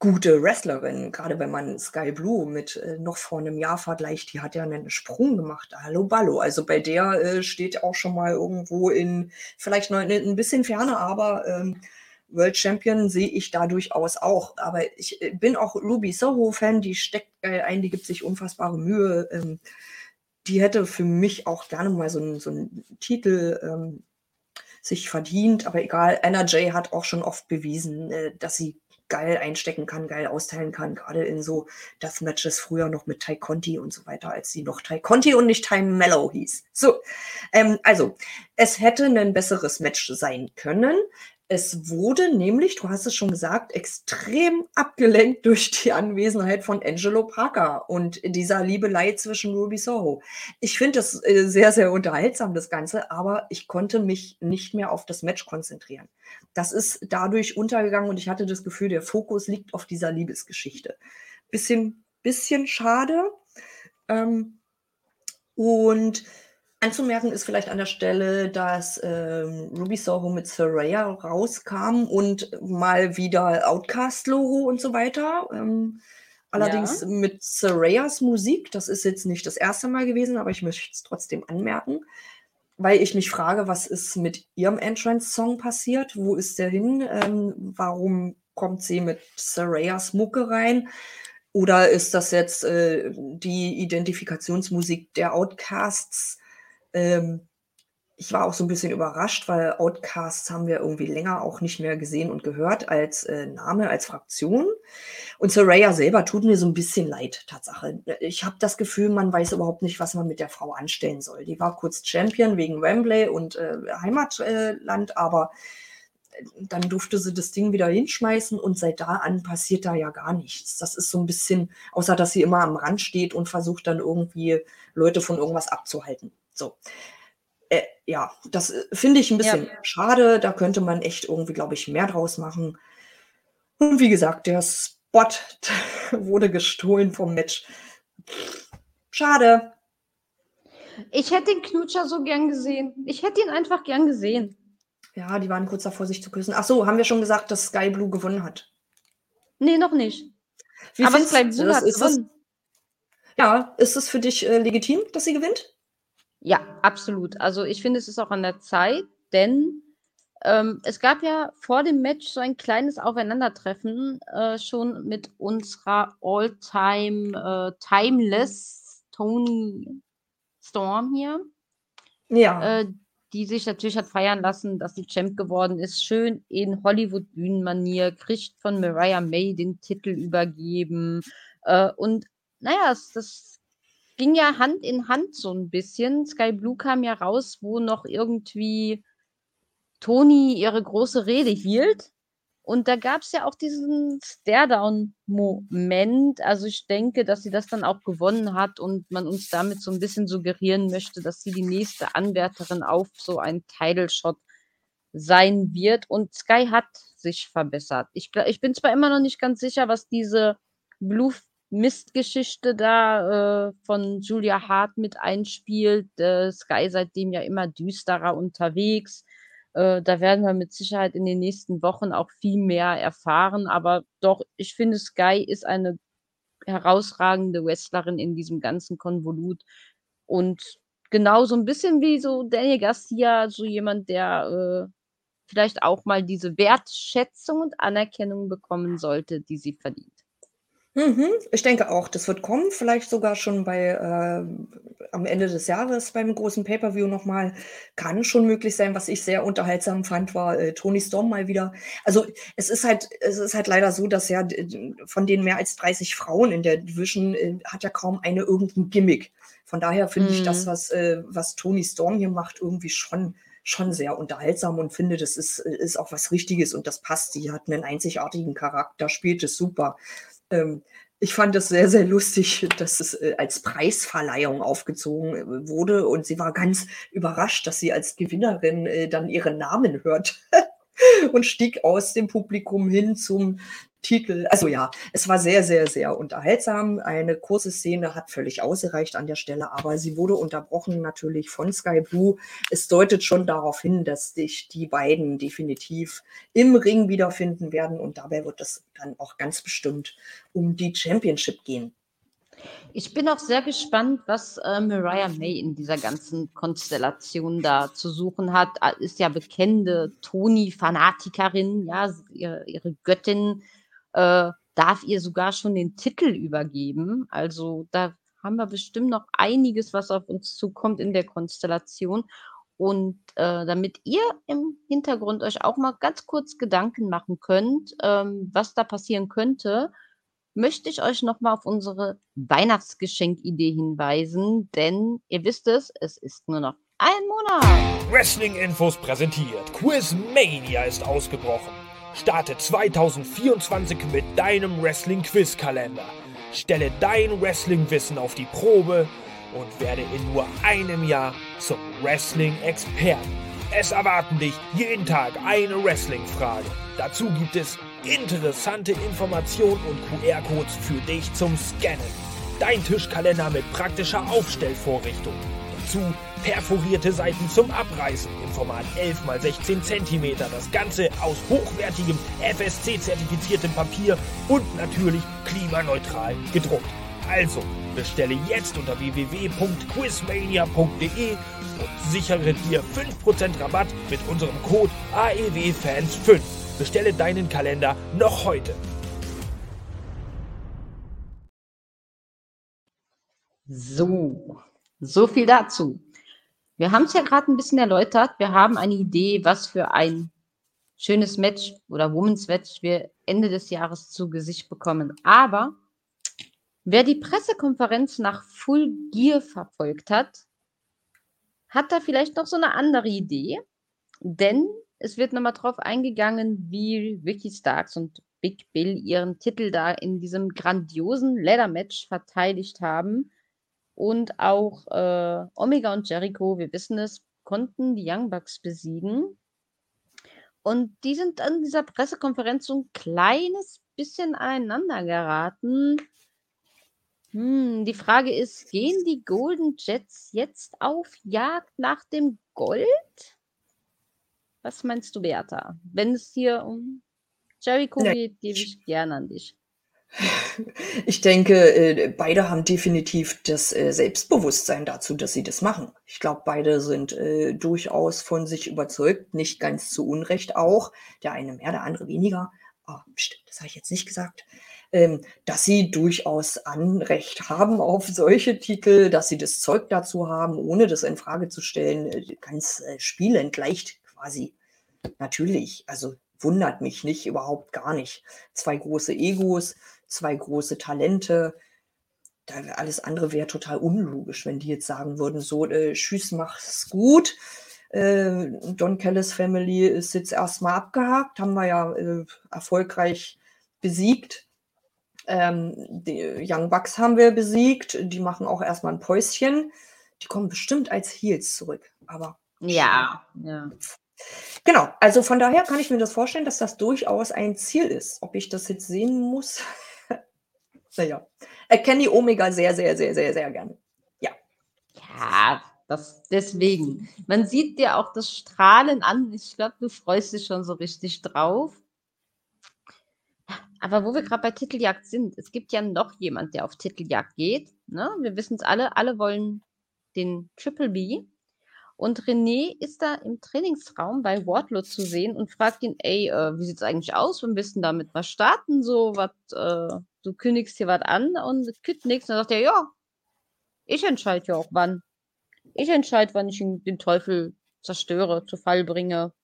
gute Wrestlerin, gerade wenn man Sky Blue mit äh, noch vor einem Jahr vergleicht, die hat ja einen Sprung gemacht. Hallo Ballo. Also bei der äh, steht auch schon mal irgendwo in, vielleicht noch ein bisschen ferne, aber ähm, World Champion sehe ich da durchaus auch. Aber ich äh, bin auch Ruby Soho-Fan, die steckt geil ein, die gibt sich unfassbare Mühe. Ähm, die hätte für mich auch gerne mal so einen, so einen Titel ähm, sich verdient, aber egal. Anna Jay hat auch schon oft bewiesen, äh, dass sie geil einstecken kann, geil austeilen kann, gerade in so Deathmatches früher noch mit Ty Conti und so weiter, als sie noch Ty Conti und nicht Ty Mellow hieß. So, ähm, also, es hätte ein besseres Match sein können. Es wurde nämlich, du hast es schon gesagt, extrem abgelenkt durch die Anwesenheit von Angelo Parker und dieser Liebelei zwischen Ruby Soho. Ich finde das äh, sehr, sehr unterhaltsam, das Ganze, aber ich konnte mich nicht mehr auf das Match konzentrieren. Das ist dadurch untergegangen und ich hatte das Gefühl, der Fokus liegt auf dieser Liebesgeschichte. Bisschen, bisschen schade. Ähm, und Anzumerken ist vielleicht an der Stelle, dass ähm, Ruby Soho mit Soraya rauskam und mal wieder Outcast-Logo und so weiter. Ähm, allerdings ja. mit Sorayas Musik, das ist jetzt nicht das erste Mal gewesen, aber ich möchte es trotzdem anmerken, weil ich mich frage, was ist mit ihrem Entrance-Song passiert? Wo ist der hin? Ähm, warum kommt sie mit Sorayas Mucke rein? Oder ist das jetzt äh, die Identifikationsmusik der Outcasts? Ähm, ich war auch so ein bisschen überrascht, weil Outcasts haben wir irgendwie länger auch nicht mehr gesehen und gehört als äh, Name, als Fraktion. Und Soraya selber tut mir so ein bisschen leid, Tatsache. Ich habe das Gefühl, man weiß überhaupt nicht, was man mit der Frau anstellen soll. Die war kurz Champion wegen Wembley und äh, Heimatland, aber äh, dann durfte sie das Ding wieder hinschmeißen und seit da an passiert da ja gar nichts. Das ist so ein bisschen, außer dass sie immer am Rand steht und versucht dann irgendwie Leute von irgendwas abzuhalten. So. Äh, ja, das äh, finde ich ein bisschen ja. schade. Da könnte man echt irgendwie, glaube ich, mehr draus machen. Und wie gesagt, der Spot [LAUGHS] wurde gestohlen vom Match. Schade. Ich hätte den Knutscher so gern gesehen. Ich hätte ihn einfach gern gesehen. Ja, die waren kurz davor, sich zu küssen. Ach so, haben wir schon gesagt, dass Sky Blue gewonnen hat? Nee, noch nicht. Wie Aber Sky Blue hat gewonnen. Das, ja, ist es für dich äh, legitim, dass sie gewinnt? Ja, absolut. Also ich finde, es ist auch an der Zeit, denn ähm, es gab ja vor dem Match so ein kleines Aufeinandertreffen äh, schon mit unserer All-Time äh, Timeless Tony Storm hier. Ja. Äh, die sich natürlich hat feiern lassen, dass sie Champ geworden ist. Schön in Hollywood-Bühnenmanier, kriegt von Mariah May den Titel übergeben. Äh, und naja, es, das ging ja Hand in Hand so ein bisschen. Sky Blue kam ja raus, wo noch irgendwie Toni ihre große Rede hielt. Und da gab es ja auch diesen Stare-Down-Moment. Also ich denke, dass sie das dann auch gewonnen hat und man uns damit so ein bisschen suggerieren möchte, dass sie die nächste Anwärterin auf so einen Title-Shot sein wird. Und Sky hat sich verbessert. Ich, ich bin zwar immer noch nicht ganz sicher, was diese Blue Mist-Geschichte da äh, von Julia Hart mit einspielt. Äh, Sky seitdem ja immer düsterer unterwegs. Äh, da werden wir mit Sicherheit in den nächsten Wochen auch viel mehr erfahren. Aber doch, ich finde, Sky ist eine herausragende Wrestlerin in diesem ganzen Konvolut. Und genau so ein bisschen wie so Daniel Garcia, so jemand, der äh, vielleicht auch mal diese Wertschätzung und Anerkennung bekommen sollte, die sie verdient. Mhm, ich denke auch, das wird kommen, vielleicht sogar schon bei äh, am Ende des Jahres beim großen Pay-per-View noch mal. Kann schon möglich sein. Was ich sehr unterhaltsam fand, war, äh, Toni Storm mal wieder. Also, es ist halt es ist halt leider so, dass ja von den mehr als 30 Frauen in der Division, äh, hat ja kaum eine irgendein Gimmick. Von daher finde ich das, mhm. was äh, was Toni Storm hier macht, irgendwie schon schon sehr unterhaltsam und finde, das ist ist auch was Richtiges und das passt. Sie hat einen einzigartigen Charakter, spielt es super. Ähm, ich fand es sehr, sehr lustig, dass es äh, als Preisverleihung aufgezogen äh, wurde und sie war ganz überrascht, dass sie als Gewinnerin äh, dann ihren Namen hört [LAUGHS] und stieg aus dem Publikum hin zum Titel. Also ja, es war sehr, sehr, sehr unterhaltsam. Eine kurze Szene hat völlig ausgereicht an der Stelle, aber sie wurde unterbrochen natürlich von Sky Blue. Es deutet schon darauf hin, dass sich die beiden definitiv im Ring wiederfinden werden und dabei wird es dann auch ganz bestimmt um die Championship gehen. Ich bin auch sehr gespannt, was äh, Mariah May in dieser ganzen Konstellation da zu suchen hat. Ist ja bekennende Toni-Fanatikerin, ja, ihre, ihre Göttin äh, darf ihr sogar schon den Titel übergeben. Also da haben wir bestimmt noch einiges, was auf uns zukommt in der Konstellation. Und äh, damit ihr im Hintergrund euch auch mal ganz kurz Gedanken machen könnt, ähm, was da passieren könnte, möchte ich euch nochmal auf unsere Weihnachtsgeschenkidee hinweisen, denn ihr wisst es, es ist nur noch ein Monat. Wrestling Infos präsentiert. Quizmania ist ausgebrochen. Starte 2024 mit deinem Wrestling-Quiz-Kalender. Stelle dein Wrestling-Wissen auf die Probe und werde in nur einem Jahr zum Wrestling-Experten. Es erwarten dich jeden Tag eine Wrestling-Frage. Dazu gibt es interessante Informationen und QR-Codes für dich zum Scannen. Dein Tischkalender mit praktischer Aufstellvorrichtung. Dazu perforierte Seiten zum Abreißen im Format 11 x 16 cm. Das Ganze aus hochwertigem FSC-zertifiziertem Papier und natürlich klimaneutral gedruckt. Also bestelle jetzt unter www.quizmania.de und sichere dir 5% Rabatt mit unserem Code AEWFans5. Bestelle deinen Kalender noch heute. So, so viel dazu. Wir haben es ja gerade ein bisschen erläutert. Wir haben eine Idee, was für ein schönes Match oder Women's Match wir Ende des Jahres zu Gesicht bekommen. Aber wer die Pressekonferenz nach Full Gear verfolgt hat, hat da vielleicht noch so eine andere Idee. Denn es wird nochmal drauf eingegangen, wie Vicky Starks und Big Bill ihren Titel da in diesem grandiosen Leather-Match verteidigt haben. Und auch äh, Omega und Jericho, wir wissen es, konnten die Young Bucks besiegen. Und die sind an dieser Pressekonferenz so ein kleines bisschen aneinander geraten. Hm, die Frage ist, gehen die Golden Jets jetzt auf Jagd nach dem Gold? Was meinst du, Bertha? Wenn es hier um Jericho ja. geht, gebe ich gerne an dich. Ich denke, äh, beide haben definitiv das äh, Selbstbewusstsein dazu, dass sie das machen. Ich glaube, beide sind äh, durchaus von sich überzeugt, nicht ganz zu Unrecht auch. Der eine mehr, der andere weniger. Oh, pst, das habe ich jetzt nicht gesagt. Ähm, dass sie durchaus Anrecht haben auf solche Titel, dass sie das Zeug dazu haben, ohne das in Frage zu stellen, ganz spielend leicht quasi. Natürlich, also wundert mich nicht, überhaupt gar nicht. Zwei große Egos, zwei große Talente. alles andere wäre total unlogisch, wenn die jetzt sagen würden, so, äh, tschüss, mach's gut. Äh, Don Kellis Family ist jetzt erstmal abgehakt, haben wir ja äh, erfolgreich besiegt. Ähm, die Young Bucks haben wir besiegt, die machen auch erstmal ein Päuschen. Die kommen bestimmt als Heels zurück, aber. Ja, ja. Genau, also von daher kann ich mir das vorstellen, dass das durchaus ein Ziel ist. Ob ich das jetzt sehen muss, naja. Erkenne die Omega sehr, sehr, sehr, sehr, sehr gerne. Ja. Ja, das deswegen. Man sieht dir auch das Strahlen an. Ich glaube, du freust dich schon so richtig drauf. Aber wo wir gerade bei Titeljagd sind, es gibt ja noch jemand, der auf Titeljagd geht. Ne? Wir wissen es alle, alle wollen den Triple B. Und René ist da im Trainingsraum bei Wardlow zu sehen und fragt ihn, ey, äh, wie sieht's eigentlich aus? Bist du damit was starten? So, was, äh, du kündigst hier was an und es nichts. Und dann sagt er, ja, ich entscheide ja auch wann. Ich entscheide, wann ich den Teufel zerstöre, zu Fall bringe.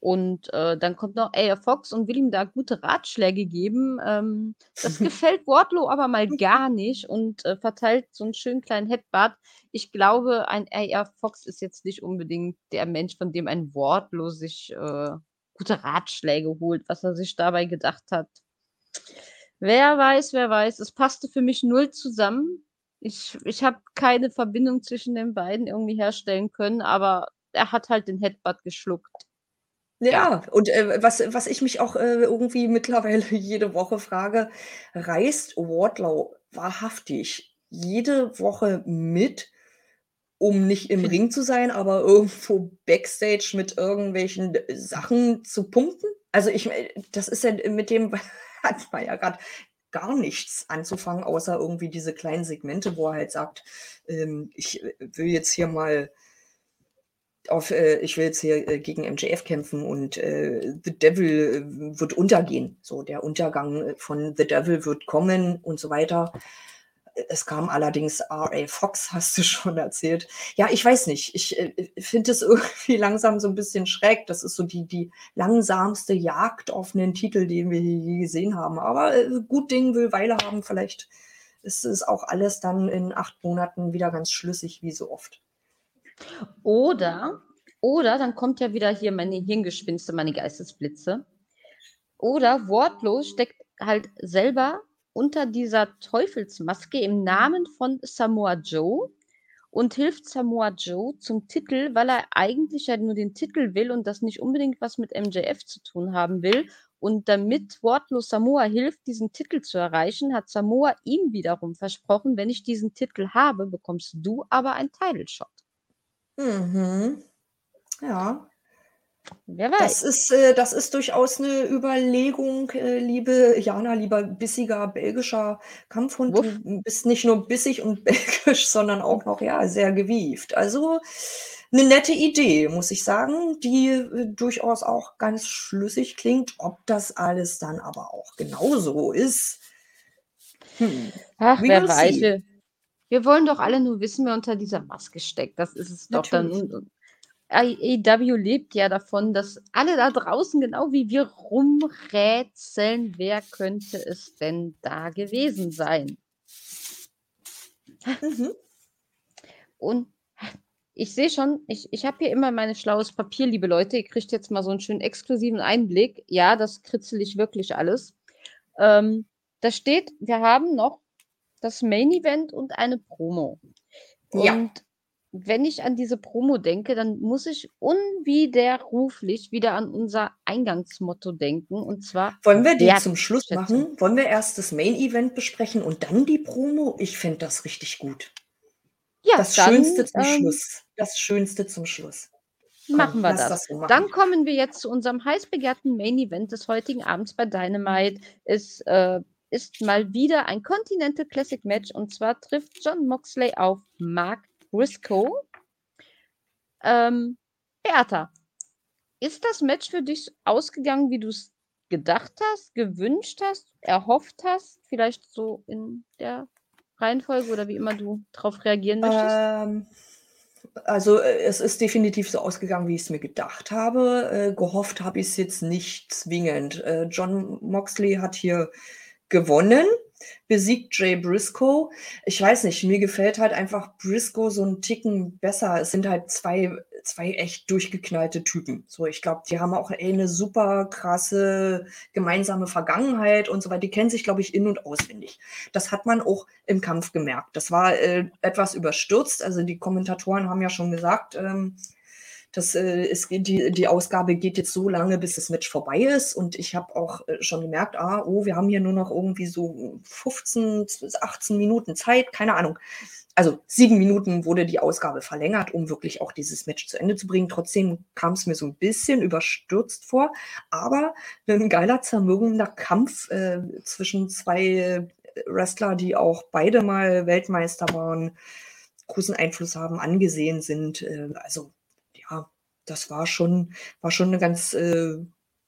Und äh, dann kommt noch A.R. Fox und will ihm da gute Ratschläge geben. Ähm, das [LAUGHS] gefällt Wardlow aber mal gar nicht und äh, verteilt so einen schönen kleinen Headbutt. Ich glaube, ein A.R. Fox ist jetzt nicht unbedingt der Mensch, von dem ein Wardlow sich äh, gute Ratschläge holt, was er sich dabei gedacht hat. Wer weiß, wer weiß. Es passte für mich null zusammen. Ich, ich habe keine Verbindung zwischen den beiden irgendwie herstellen können, aber er hat halt den Headbutt geschluckt. Ja, Ja. und, äh, was was ich mich auch, äh, irgendwie mittlerweile [LAUGHS] jede Woche frage: Reist Wardlow wahrhaftig jede Woche mit, um nicht im Ring zu sein, aber irgendwo Backstage mit irgendwelchen Sachen zu punkten? Also, ich äh, das ist ja mit dem [LAUGHS] hat man ja gerade gar nichts anzufangen, außer irgendwie diese kleinen Segmente, wo er halt sagt, ähm: „Ich, äh, will jetzt hier mal auf, äh, ich will jetzt hier äh, gegen MJF kämpfen und äh, The Devil äh, wird untergehen. So, der Untergang von The Devil wird kommen und so weiter. Es kam allerdings R.A. Fox, [LAUGHS] hast du schon erzählt. Ja, ich weiß nicht. Ich äh, finde es irgendwie [LAUGHS] langsam so ein bisschen schräg. Das ist so die, die langsamste Jagd auf einen Titel, den wir je gesehen haben. Aber äh, gut Ding will Weile haben. Vielleicht ist es auch alles dann in acht Monaten wieder ganz schlüssig, wie so oft. Oder, oder dann kommt ja wieder hier meine Hirngespinste, meine Geistesblitze. Oder wortlos steckt halt selber unter dieser Teufelsmaske im Namen von Samoa Joe und hilft Samoa Joe zum Titel, weil er eigentlich ja nur den Titel will und das nicht unbedingt was mit MJF zu tun haben will. Und damit wortlos Samoa hilft, diesen Titel zu erreichen, hat Samoa ihm wiederum versprochen, wenn ich diesen Titel habe, bekommst du aber ein Title Shot. Mhm. Ja. Wer Das weiß. ist, äh, das ist durchaus eine Überlegung, äh, liebe Jana, lieber bissiger belgischer Kampfhund. Wuff. Du bist nicht nur bissig und [LAUGHS] belgisch, sondern auch noch, ja, sehr gewieft. Also eine nette Idee, muss ich sagen, die äh, durchaus auch ganz schlüssig klingt. Ob das alles dann aber auch genauso ist, hm, Ach, we wer weiß. Wir, wollen doch alle nur wissen, wer unter dieser Maske steckt. Das ist es doch dann. Natürlich. Und- und AEW lebt ja davon, dass alle da draußen, genau wie wir, rumrätseln, wer könnte es denn da gewesen sein. Mhm. Und ich sehe schon, ich, ich habe hier immer mein schlaues Papier, liebe Leute. Ihr kriegt jetzt mal so einen schönen exklusiven Einblick. Ja, das kritzel ich wirklich alles. Ähm, da steht, wir haben noch das Main Event und eine Promo. Ja. Und wenn ich an diese Promo denke, dann muss ich unwiderruflich wieder an unser Eingangsmotto denken. Und zwar, Wollen wir die zum Schluss machen? Wollen wir erst das Main Event besprechen und dann die Promo? Ich fände das richtig gut. Ja, Das dann, Schönste zum ähm, Schluss. Das Schönste zum Schluss. Komm, Machen wir das. das so machen. Dann kommen wir jetzt zu unserem heiß begehrten Main Event des heutigen Abends bei Dynamite. Es äh, ist mal wieder ein Continental Classic Match und zwar trifft John Moxley auf Mark Briscoe. Ähm, Beata, ist das Match für dich ausgegangen, wie du es gedacht hast, gewünscht hast, erhofft hast? Vielleicht so in der Reihenfolge oder wie immer du darauf reagieren möchtest? Ähm, also äh, es ist definitiv so ausgegangen, wie ich es mir gedacht habe. Äh, gehofft habe ich es jetzt nicht zwingend. Äh, John Moxley hat hier gewonnen. besiegt Jay Briscoe. Ich weiß nicht, mir gefällt halt einfach Briscoe so ein Ticken besser. Es sind halt zwei, zwei echt durchgeknallte Typen. So, ich glaube, die haben auch eine super krasse gemeinsame Vergangenheit und so weiter. Die kennen sich, glaube ich, in- und auswendig. Das hat man auch im Kampf gemerkt. Das war äh, etwas überstürzt. Also die Kommentatoren haben ja schon gesagt, ähm, das, äh, es, die, die Ausgabe geht jetzt so lange, bis das Match vorbei ist. Und ich habe auch äh, schon gemerkt, ah, oh, wir haben hier nur noch irgendwie so 15, 18 Minuten Zeit, keine Ahnung. Also sieben Minuten wurde die Ausgabe verlängert, um wirklich auch dieses Match zu Ende zu bringen. Trotzdem kam es mir so ein bisschen überstürzt vor, aber ein geiler, zermürbender Kampf äh, zwischen zwei äh, Wrestler, die auch beide mal Weltmeister waren, großen Einfluss haben, angesehen sind. Äh, also das war schon, war schon eine ganz äh,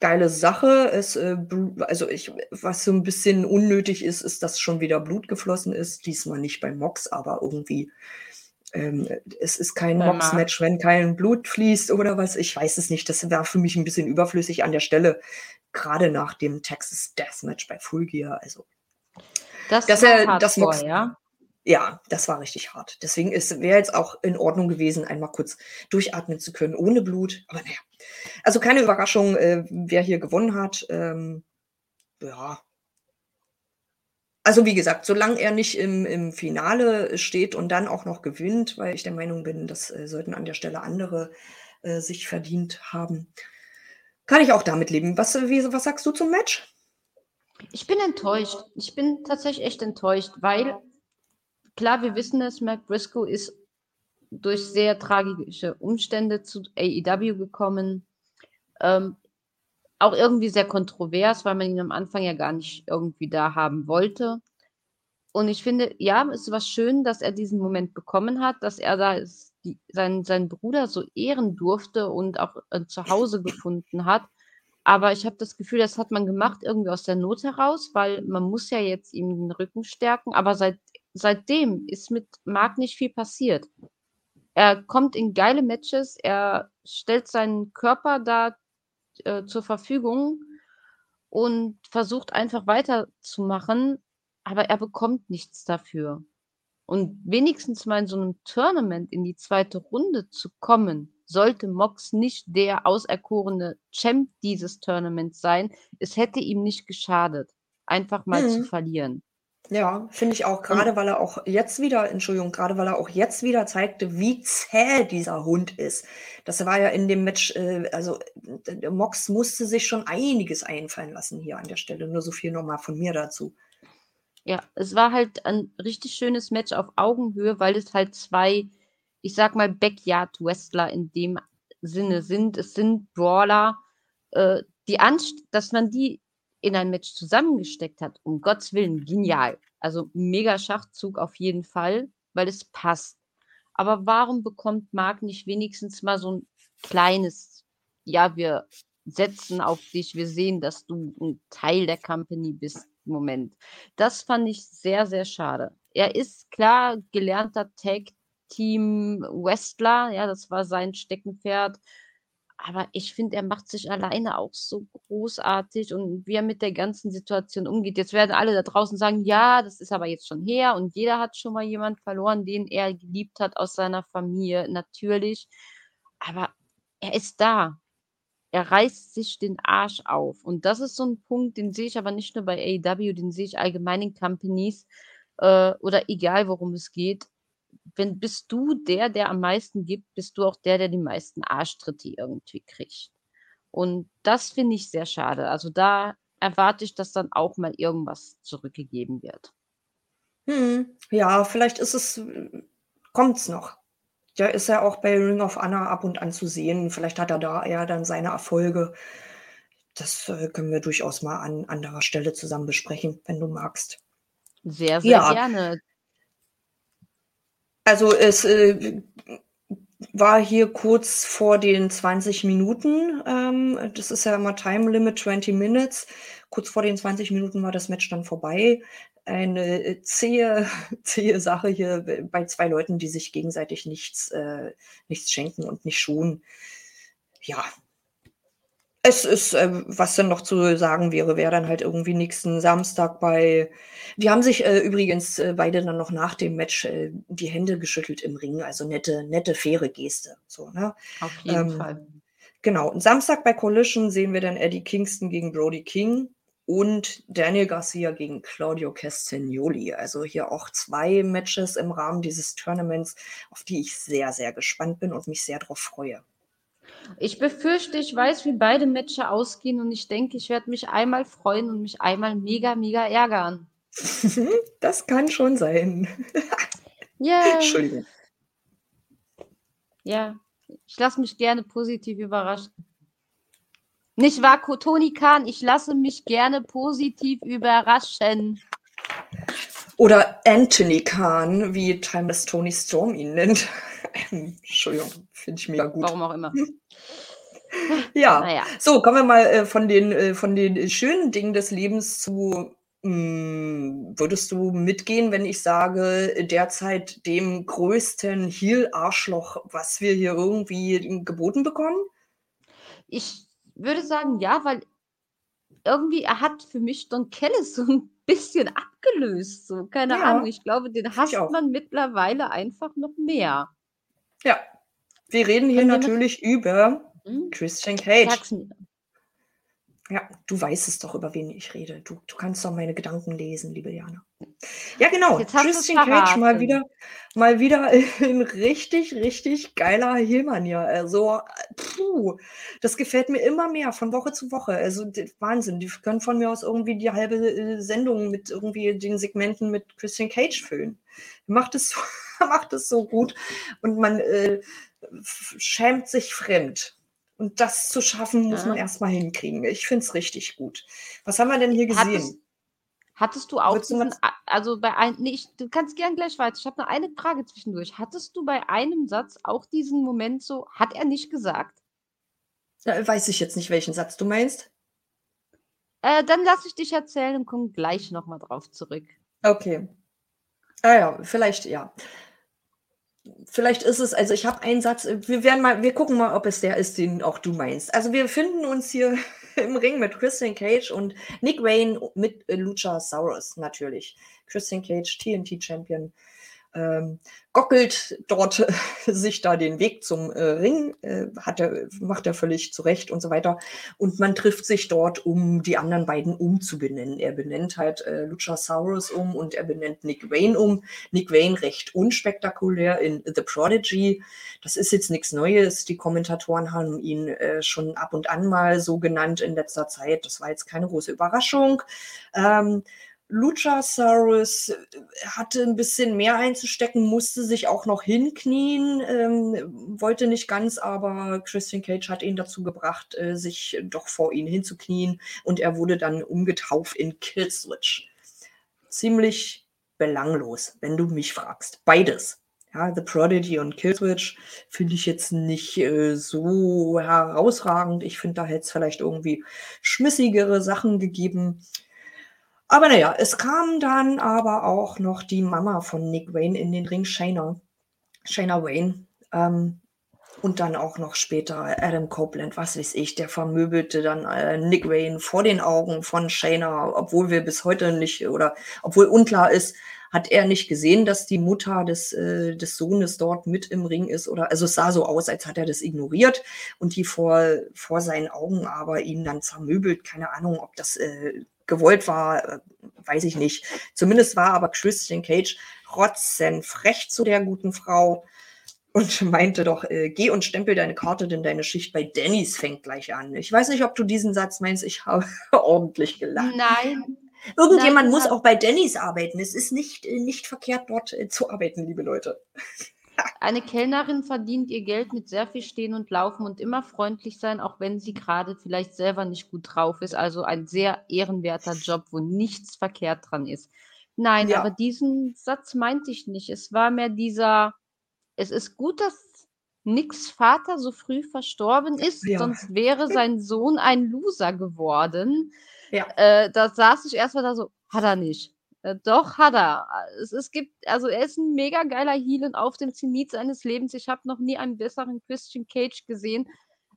geile Sache. Es, äh, also ich, was so ein bisschen unnötig ist, ist, dass schon wieder Blut geflossen ist. Diesmal nicht bei Mox, aber irgendwie. Ähm, es ist kein Mox-Match, wenn kein Blut fließt oder was. Ich weiß es nicht. Das war für mich ein bisschen überflüssig an der Stelle. Gerade nach dem Texas Deathmatch bei Full Gear. Also, das dass er das Mox, ja? Ja, das war richtig hart. Deswegen wäre jetzt auch in Ordnung gewesen, einmal kurz durchatmen zu können, ohne Blut. Aber naja. Also keine Überraschung, äh, wer hier gewonnen hat. Ähm, ja. Also wie gesagt, solange er nicht im, im Finale steht und dann auch noch gewinnt, weil ich der Meinung bin, das äh, sollten an der Stelle andere äh, sich verdient haben, kann ich auch damit leben. Was, wie, was sagst du zum Match? Ich bin enttäuscht. Ich bin tatsächlich echt enttäuscht, weil klar, wir wissen es, Mac Briscoe ist durch sehr tragische Umstände zu AEW gekommen. Ähm, auch irgendwie sehr kontrovers, weil man ihn am Anfang ja gar nicht irgendwie da haben wollte. Und ich finde, ja, es was schön, dass er diesen Moment bekommen hat, dass er da die, sein, seinen Bruder so ehren durfte und auch äh, zu Hause gefunden hat. Aber ich habe das Gefühl, das hat man gemacht irgendwie aus der Not heraus, weil man muss ja jetzt ihm den Rücken stärken. Aber seit seitdem ist mit Marc nicht viel passiert. Er kommt in geile Matches, er stellt seinen Körper da äh, zur Verfügung und versucht einfach weiterzumachen, aber er bekommt nichts dafür. Und wenigstens mal in so einem Tournament in die zweite Runde zu kommen, sollte Mox nicht der auserkorene Champ dieses Tournaments sein. Es hätte ihm nicht geschadet, einfach mal mhm. zu verlieren. Ja, finde ich auch, gerade weil er auch jetzt wieder Entschuldigung, gerade weil er auch jetzt wieder zeigte, wie zäh dieser Hund ist. Das war ja in dem Match, äh, also der Mox musste sich schon einiges einfallen lassen hier an der Stelle. Nur so viel nochmal von mir dazu. Ja, es war halt ein richtig schönes Match auf Augenhöhe, weil es halt zwei, ich sag mal, Backyard-Wrestler in dem Sinne sind. Es sind Brawler, äh, die Anst dass man die in ein Match zusammengesteckt hat, um Gottes Willen, genial. Also mega Schachzug auf jeden Fall, weil es passt. Aber warum bekommt Marc nicht wenigstens mal so ein kleines, ja, wir setzen auf dich, wir sehen, dass du ein Teil der Company bist, Moment. Das fand ich sehr, sehr schade. Er ist klar gelernter Tag-Team-Wrestler, ja, das war sein Steckenpferd aber ich finde, er macht sich alleine auch so großartig und wie er mit der ganzen Situation umgeht. Jetzt werden alle da draußen sagen, ja, das ist aber jetzt schon her und jeder hat schon mal jemand verloren, den er geliebt hat aus seiner Familie, natürlich. Aber er ist da. Er reißt sich den Arsch auf. Und das ist so ein Punkt, den sehe ich aber nicht nur bei AEW, den sehe ich allgemein in Companies äh, oder egal, worum es geht wenn bist du der, der am meisten gibt, bist du auch der, der die meisten Arschtritte irgendwie kriegt. Und das finde ich sehr schade. Also da erwarte ich, dass dann auch mal irgendwas zurückgegeben wird. Hm, ja, vielleicht ist es, kommt es noch. Ja, ist ja auch bei Ring of Honor ab und an zu sehen. Vielleicht hat er da eher dann seine Erfolge. Das äh, können wir durchaus mal an anderer Stelle zusammen besprechen, wenn du magst. Sehr, sehr ja. gerne. Also es äh, war hier kurz vor den 20 Minuten. Ähm, das ist ja immer Time Limit 20 Minutes. Kurz vor den 20 Minuten war das Match dann vorbei. Eine äh, zähe, [LAUGHS] zähe Sache hier bei zwei Leuten, die sich gegenseitig nichts, äh, nichts schenken und nicht schonen. Ja, Es ist, äh, was dann noch zu sagen wäre, wäre dann halt irgendwie nächsten Samstag bei die haben sich, äh, übrigens, äh, beide dann noch nach dem Match, äh, die Hände geschüttelt im Ring, also nette nette, faire Geste, so, ne? Auf jeden Ähm, Fall. genau. Und Samstag bei Collision sehen wir dann Eddie Kingston gegen Brody King und Daniel Garcia gegen Claudio Castagnoli. Also hier auch 2 Matches im Rahmen dieses Tournaments, auf die ich sehr, sehr gespannt bin und mich sehr drauf freue. Ich befürchte, ich weiß, wie beide Matches ausgehen und ich denke, ich werde mich einmal freuen und mich einmal mega, mega ärgern. [LAUGHS] Das kann schon sein. [LAUGHS] Ja. Entschuldigung. Ja, ich lasse mich gerne positiv überraschen. Nicht wahr, Toni Khan? Ich lasse mich gerne positiv überraschen. Oder Anthony Khan, wie Timeless Tony Storm ihn nennt. [LAUGHS] Entschuldigung, finde ich mega gut. Warum auch immer. [LAUGHS] Ja. Na ja. So, kommen wir mal, äh, von den äh, von den schönen Dingen des Lebens zu hm, würdest du mitgehen, wenn ich sage, derzeit dem größten Heel-Arschloch, was wir hier irgendwie geboten bekommen? Ich würde sagen, ja, weil irgendwie er hat für mich Don Callis so 'n bisschen abgelöst, so, keine Ja. Ahnung. Ich glaube, den hasst man mittlerweile einfach noch mehr. Ja. Wir reden hier natürlich über Mhm. Christian Cage. Sag's mir. Ja, du weißt es doch, über wen ich rede. Du du kannst doch meine Gedanken lesen, liebe Jana. Ja, genau. Jetzt Christian Cage mal wieder mal wieder [LAUGHS] in richtig, richtig geiler Heel-Manier. Also, puh, das gefällt mir immer mehr von Woche zu Woche. Also, Wahnsinn. Die können von mir aus irgendwie die halbe, äh, Sendung mit irgendwie den Segmenten mit Christian Cage füllen. Macht es so [LAUGHS] macht es so gut und man, äh, schämt sich fremd. Und das zu schaffen, muss man Ja. erst mal hinkriegen. Ich finde es richtig gut. Was haben wir denn hier gesehen? Hattest du auch du diesen a also, bei ein ne, ich du kannst gern gleich weiter. Ich habe noch eine Frage zwischendurch. Hattest du bei einem Satz auch diesen Moment so hat er nicht gesagt? Äh, weiß ich jetzt nicht, welchen Satz du meinst. Äh, dann lasse ich dich erzählen und komme gleich noch mal drauf zurück. Okay. Ah ja, vielleicht ja. Vielleicht ist es also, ich habe einen Satz wir werden mal wir gucken mal, ob es der ist, den auch du meinst. Also, wir finden uns hier [LAUGHS] im Ring mit Christian Cage und Nick Wayne mit, äh, Luchasaurus natürlich. Christian Cage, TNT-Champion, ähm, gockelt dort [LAUGHS] sich da den Weg zum, äh, Ring, äh, hat er macht er völlig zu Recht und so weiter. Und man trifft sich dort, um die anderen beiden umzubenennen. Er benennt halt, äh, Luchasaurus um und er benennt Nick Wayne um. Nick Wayne recht unspektakulär in The Prodigy. Das ist jetzt nix Neues. Die Kommentatoren haben ihn, äh, schon ab und an mal so genannt in letzter Zeit. Das war jetzt keine große Überraschung. Ähm, Luchasaurus, äh, hatte 'n bisschen mehr einzustecken, musste sich auch noch hinknien, ähm, wollte nicht ganz, aber Christian Cage hat ihn dazu gebracht, äh, sich doch vor ihn hinzuknien und er wurde dann umgetauft in Killswitch. Ziemlich belanglos, wenn du mich fragst. Beides. Ja, The Prodigy und Killswitch finde ich jetzt nicht, äh, so herausragend. Ich finde, da hätte es vielleicht irgendwie schmissigere Sachen gegeben. Aber na ja, es kam dann aber auch noch die Mama von Nick Wayne in den Ring, Shayna. Shayna Wayne. Ähm, und dann auch noch später Adam Copeland, was weiß ich, der vermöbelte dann, äh, Nick Wayne vor den Augen von Shayna, obwohl wir bis heute nicht oder obwohl unklar ist, hat er nicht gesehen, dass die Mutter des, äh, des Sohnes dort mit im Ring ist oder also es sah so aus, als hat er das ignoriert und die vor vor seinen Augen aber ihn dann zermöbelt. Keine Ahnung, ob das, äh, gewollt war, äh, weiß ich nicht. Zumindest war aber Christian Cage rotzenfrech zu der guten Frau und [LAUGHS] meinte doch, äh: „Geh und stempel deine Karte, denn deine Schicht bei Dannys fängt gleich an.“ Ich weiß nicht, ob du diesen Satz meinst. Ich habe [LAUGHS] ordentlich gelacht. Nein. Irgendjemand Nein, muss auch bei Dannys arbeiten. Es ist nicht äh, nicht verkehrt, dort, äh, zu arbeiten, liebe Leute. Eine Kellnerin verdient ihr Geld mit sehr viel Stehen und Laufen und immer freundlich sein, auch wenn sie grade vielleicht selber nicht gut drauf ist. Also, ein sehr ehrenwerter Job, wo nichts verkehrt dran ist. Nein, aber Ja. diesen Satz meinte ich nicht. Es war mehr dieser es ist gut, dass Nicks Vater so früh verstorben ist, Ja. sonst wäre sein Sohn ein Loser geworden. Ja. Äh, da saß ich erst mal da so: „Hat er nicht.“ Äh, doch, hat er. Es es gibt also, er ist 'n mega geiler Heel und auf dem Zenit seines Lebens. Ich habe noch nie einen besseren Christian Cage gesehen.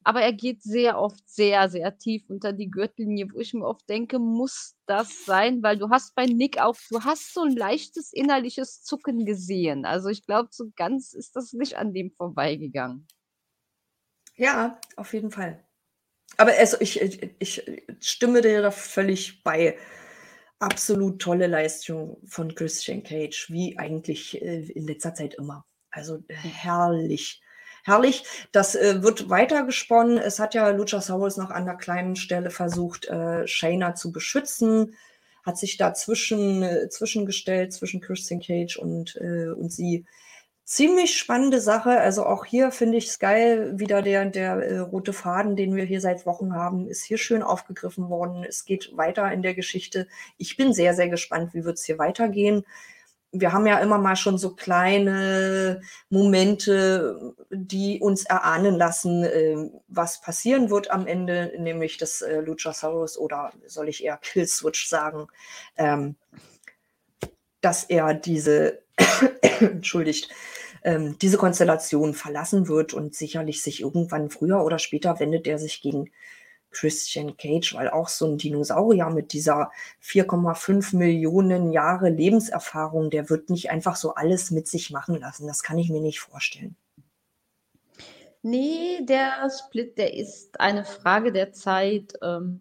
aber er geht sehr oft sehr, sehr tief unter die Gürtellinie, wo ich mir oft denke, muss das sein? Weil du hast bei Nick auch, du hast so ein leichtes innerliches Zucken gesehen. Also ich glaube, so ganz ist das nicht an dem vorbeigegangen. Ja, auf jeden Fall. Aber also ich, ich, ich stimme dir da völlig bei. Absolut tolle Leistung von Christian Cage, wie eigentlich äh, in letzter Zeit immer. Also äh, herrlich herrlich. Das äh, wird weitergesponnen. Es hat ja Luchasaurus noch an der kleinen Stelle versucht, äh, Shayna zu beschützen, hat sich da zwischen, äh, zwischengestellt zwischen Christian Cage und, äh, und sie. Ziemlich spannende Sache. Also auch hier finde ich es geil. Wieder der, der äh, rote Faden, den wir hier seit Wochen haben, ist hier schön aufgegriffen worden. Es geht weiter in der Geschichte. Ich bin sehr, sehr gespannt, wie wird es hier weitergehen wir haben ja immer mal schon so kleine Momente, die uns erahnen lassen, äh, was passieren wird am Ende, nämlich das äh, Luchasaurus oder soll ich eher Killswitch sagen, ähm, dass er diese, [COUGHS] entschuldigt, ähm, diese Konstellation verlassen wird und sicherlich sich irgendwann früher oder später wendet er sich gegen Christian Cage, weil auch so ein Dinosaurier mit dieser 4,5 Millionen Jahre Lebenserfahrung, der wird nicht einfach so alles mit sich machen lassen. Das kann ich mir nicht vorstellen. Nee, der Split, der ist eine Frage der Zeit. Ähm,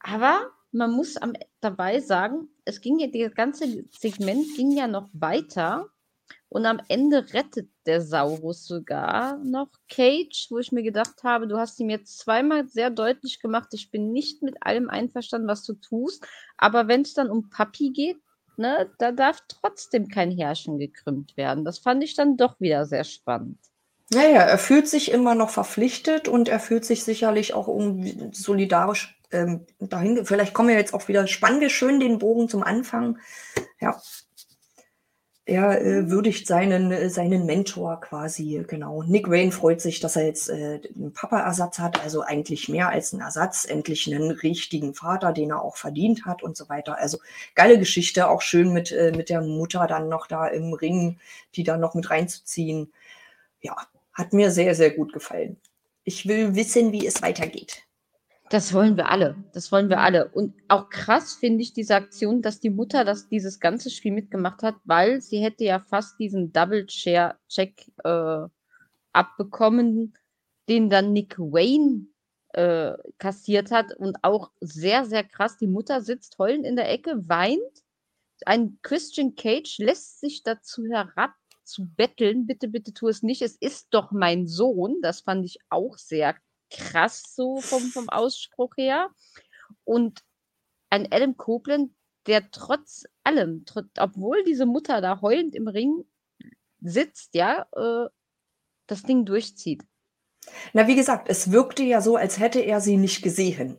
aber man muss am, dabei sagen, es ging ja, das ganze Segment ging ja noch weiter. Und am Ende rettet der Saurus sogar noch Cage, wo ich mir gedacht habe, du hast ihm jetzt zweimal sehr deutlich gemacht, ich bin nicht mit allem einverstanden, was du tust. Aber wenn es dann um Papi geht, ne, da darf trotzdem kein Herrschen gekrümmt werden. Das fand ich dann doch wieder sehr spannend. Naja, er fühlt sich immer noch verpflichtet und er fühlt sich sicherlich auch solidarisch ähm, dahin. Vielleicht kommen wir jetzt auch wieder, spannen wir schön den Bogen zum Anfang. Ja, er äh, würdigt seinen, äh, seinen Mentor quasi, genau. Nick Wayne freut sich, dass er jetzt äh, einen Papa-Ersatz hat, also eigentlich mehr als einen Ersatz, endlich einen richtigen Vater, den er auch verdient hat und so weiter. Also geile Geschichte, auch schön mit, äh, mit der Mutter dann noch da im Ring, die dann noch mit reinzuziehen. Ja, hat mir sehr, sehr gut gefallen. Ich will wissen, wie es weitergeht. Das wollen wir alle. Das wollen wir alle. Und auch krass finde ich diese Aktion, dass die Mutter das, dieses ganze Spiel mitgemacht hat, weil sie hätte ja fast diesen Double-Share-Check äh, abbekommen, den dann Nick Wayne äh, kassiert hat. Und auch sehr, sehr krass. Die Mutter sitzt heulend in der Ecke, weint. Ein Christian Cage lässt sich dazu herab zu betteln. Bitte, bitte tu es nicht. Es ist doch mein Sohn. Das fand ich auch sehr krass so vom, vom Ausspruch her. Und ein Adam Copeland, der trotz allem, trotz, obwohl diese Mutter da heulend im Ring sitzt, ja, äh, das Ding durchzieht. Na, wie gesagt, es wirkte ja so, als hätte er sie nicht gesehen.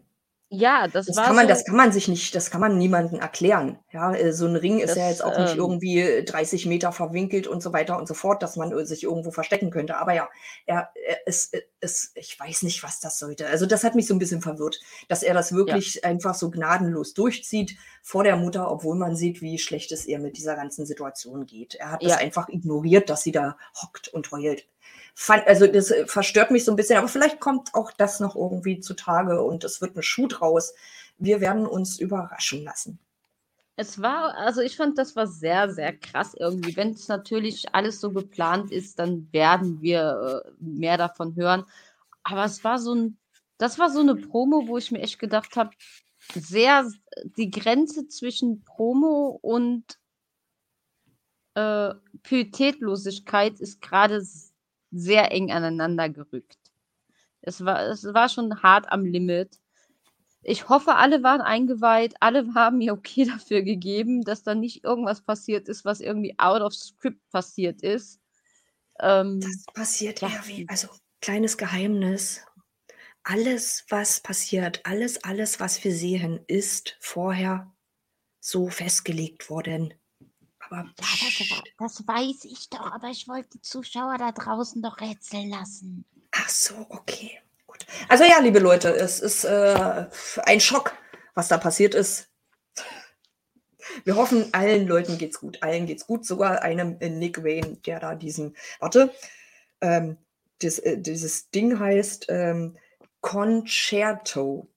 Ja, das, das war kann man, so, das kann man sich nicht, das kann man niemandem erklären. Ja, äh, so ein Ring ist Das, ja jetzt auch nicht ähm irgendwie 30 Meter verwinkelt und so weiter und so fort, dass man äh, sich irgendwo verstecken könnte. Aber ja, er, er es, äh, es, ich weiß nicht, was das sollte. Also das hat mich so ein bisschen verwirrt, dass er das ja. wirklich einfach so gnadenlos durchzieht vor der Mutter, obwohl man sieht, wie schlecht es ihr mit dieser ganzen Situation geht. Er hat das Ja. einfach ignoriert, dass sie da hockt und heult. Fand, also das äh, verstört mich so ein bisschen, aber vielleicht kommt auch das noch irgendwie zutage und es wird ein Schuh draus. Wir werden uns überraschen lassen. Es war, also ich fand, das war sehr, sehr krass irgendwie. Wenn es natürlich alles so geplant ist, dann werden wir äh, mehr davon hören. Aber es war so ein, das war so eine Promo, wo ich mir echt gedacht habe, sehr, die Grenze zwischen Promo und äh, Pietätlosigkeit ist gerade sehr eng aneinander gerückt. Es war, es war schon hart am Limit. Ich hoffe, alle waren eingeweiht, alle [LAUGHS] haben mir okay dafür gegeben, dass da nicht irgendwas passiert ist, was irgendwie out of script passiert ist. Ähm, Das passiert ja, wie, also kleines Geheimnis. Alles, was passiert, alles, alles, was wir sehen, ist vorher so festgelegt worden. Aber Ja, das, das weiß ich doch, aber ich wollte die Zuschauer da draußen doch rätseln lassen. ach so, okay. Gut. Also ja, liebe Leute, es ist äh, ein Schock, was da passiert ist. Wir hoffen, allen Leuten geht's gut. Allen geht's gut. Sogar einem äh, Nick Wayne, der da diesen, warte, ähm, das, äh, dieses Ding heißt ähm, Concerto.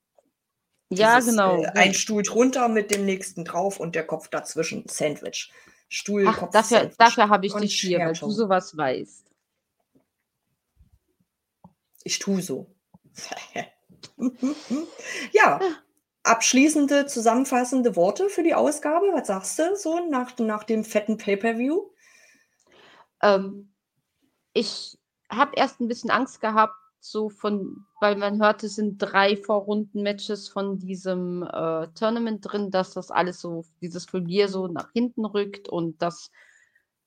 Ja, Dieses, genau. Äh, ein Stuhl drunter mit dem nächsten drauf und der Kopf dazwischen. Sandwich. Stuhl, Ach, Kopf, dafür, dafür habe ich dich hier, weil du sowas weißt. Ich tue so. [LAUGHS] ja, abschließende, zusammenfassende Worte für die Ausgabe. Was sagst du so nach, nach dem fetten Pay-Per-View? Ähm, ich habe erst ein bisschen Angst gehabt, so von, weil man hört, es sind drei Vorrunden-Matches von diesem äh, Tournament drin, dass das alles so, dieses Turnier so nach hinten rückt und dass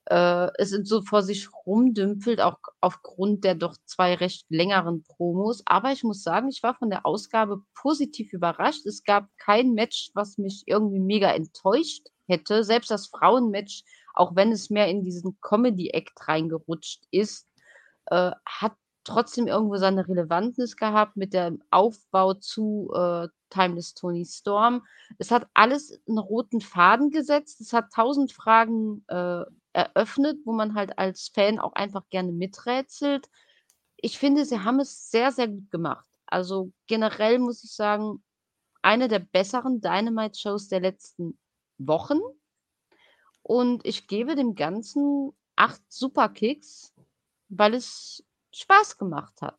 äh, es so vor sich rumdümpelt, auch aufgrund der doch zwei recht längeren Promos. Aber ich muss sagen, ich war von der Ausgabe positiv überrascht. Es gab kein Match, was mich irgendwie mega enttäuscht hätte. Selbst das Frauenmatch, auch wenn es mehr in diesen Comedy-Act reingerutscht ist, äh, hat trotzdem irgendwo seine Relevanz gehabt mit dem Aufbau zu äh, Timeless Tony Storm. Es hat alles einen roten Faden gesetzt. Es hat tausend Fragen äh, eröffnet, wo man halt als Fan auch einfach gerne miträtselt. Ich finde, sie haben es sehr, sehr gut gemacht. Also generell muss ich sagen, eine der besseren Dynamite-Shows der letzten Wochen. Und ich gebe dem Ganzen acht Superkicks, weil es Spaß gemacht hat.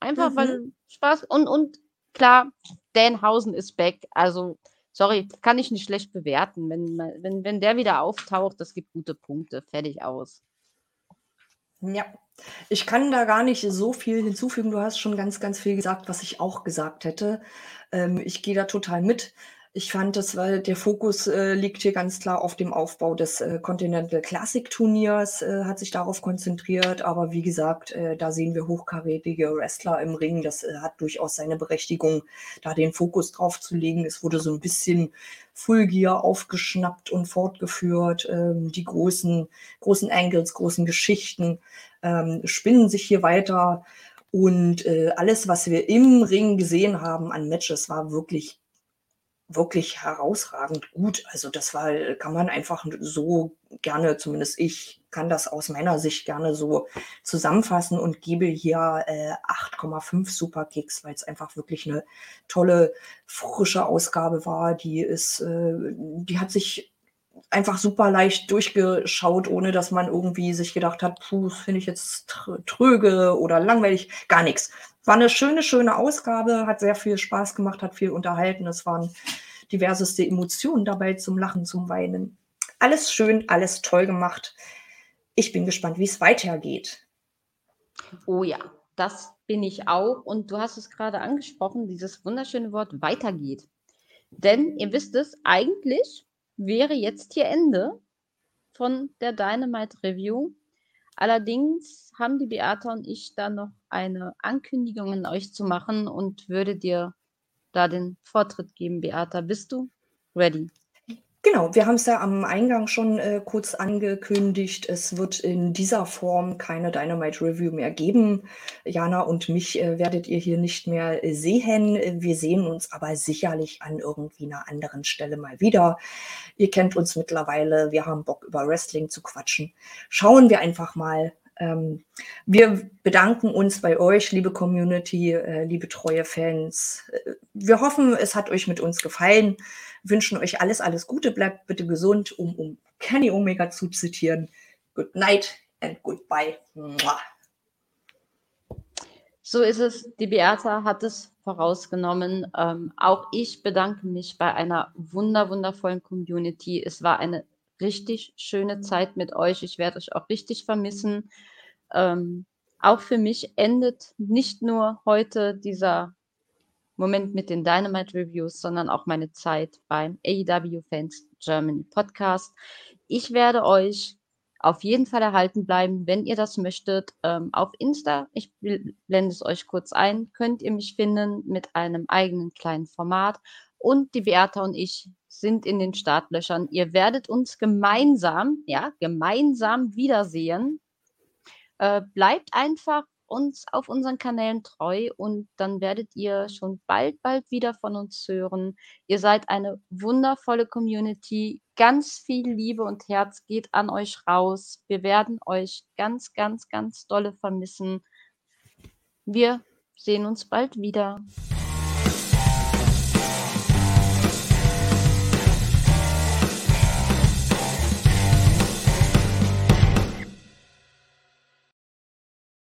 Einfach Mhm. weil Spaß und, und klar, Danhausen ist back. Also, sorry, kann ich nicht schlecht bewerten. Wenn, wenn, wenn der wieder auftaucht, das gibt gute Punkte. Fertig aus. Ja, ich kann da gar nicht so viel hinzufügen. Du hast schon ganz, ganz viel gesagt, was ich auch gesagt hätte. Ähm, ich gehe da total mit. Ich fand das, weil der Fokus äh, liegt hier ganz klar auf dem Aufbau des äh, Continental Classic Turniers, äh, hat sich darauf konzentriert. Aber wie gesagt, äh, da sehen wir hochkarätige Wrestler im Ring. Das äh, hat durchaus seine Berechtigung, da den Fokus drauf zu legen. Es wurde so ein bisschen Full Gear aufgeschnappt und fortgeführt. Ähm, die großen, großen Angles, großen Geschichten ähm, spinnen sich hier weiter. Und äh, alles, was wir im Ring gesehen haben an Matches, war wirklich wirklich herausragend gut. Also das war, kann man einfach so gerne, zumindest ich kann das aus meiner Sicht gerne so zusammenfassen und gebe hier äh, 8,5 Superkicks, weil es einfach wirklich eine tolle, frische Ausgabe war. Die ist, äh, die hat sich einfach super leicht durchgeschaut, ohne dass man irgendwie sich gedacht hat, puh, finde ich jetzt tr- tröge oder langweilig. Gar nichts. War eine schöne, schöne Ausgabe, hat sehr viel Spaß gemacht, hat viel unterhalten. Es waren diverseste Emotionen dabei zum Lachen, zum Weinen. Alles schön, alles toll gemacht. Ich bin gespannt, wie es weitergeht. Oh ja, das bin ich auch. Und du hast es gerade angesprochen, dieses wunderschöne Wort weitergeht. Denn ihr wisst es, eigentlich wäre jetzt hier Ende von der Dynamite Review. Allerdings haben die Beata und ich da noch eine Ankündigung an euch zu machen und würde dir da den Vortritt geben, Beata. Bist du ready? Genau, wir haben es ja am Eingang schon äh, kurz angekündigt. Es wird in dieser Form keine Dynamite Review mehr geben. Jana und mich äh, werdet ihr hier nicht mehr äh, sehen. Wir sehen uns aber sicherlich an irgendwie einer anderen Stelle mal wieder. Ihr kennt uns mittlerweile. Wir haben Bock über Wrestling zu quatschen. Schauen wir einfach mal. Ähm, wir bedanken uns bei euch, liebe Community, äh, liebe treue Fans. Äh, Wir hoffen, es hat euch mit uns gefallen wünschen euch alles, alles Gute, bleibt bitte gesund, um, um Kenny Omega zu zitieren. Good night and goodbye. So ist es. Die Beata hat es vorausgenommen. Ähm, auch ich bedanke mich bei einer wunder, wundervollen Community. Es war eine richtig schöne Zeit mit euch. Ich werde euch auch richtig vermissen. Ähm, auch für mich endet nicht nur heute dieser Moment mit den Dynamite Reviews, sondern auch meine Zeit beim AEW Fans Germany Podcast. Ich werde euch auf jeden Fall erhalten bleiben, wenn ihr das möchtet. Ähm, auf Insta, ich blende es euch kurz ein, könnt ihr mich finden mit einem eigenen kleinen Format. Und die Beata und ich sind in den Startlöchern. Ihr werdet uns gemeinsam, ja, gemeinsam wiedersehen. Äh, bleibt einfach uns auf unseren Kanälen treu und dann werdet ihr schon bald, bald wieder von uns hören. Ihr seid eine wundervolle Community. Ganz viel Liebe und Herz geht an euch raus. Wir werden euch ganz, ganz, ganz dolle vermissen. Wir sehen uns bald wieder.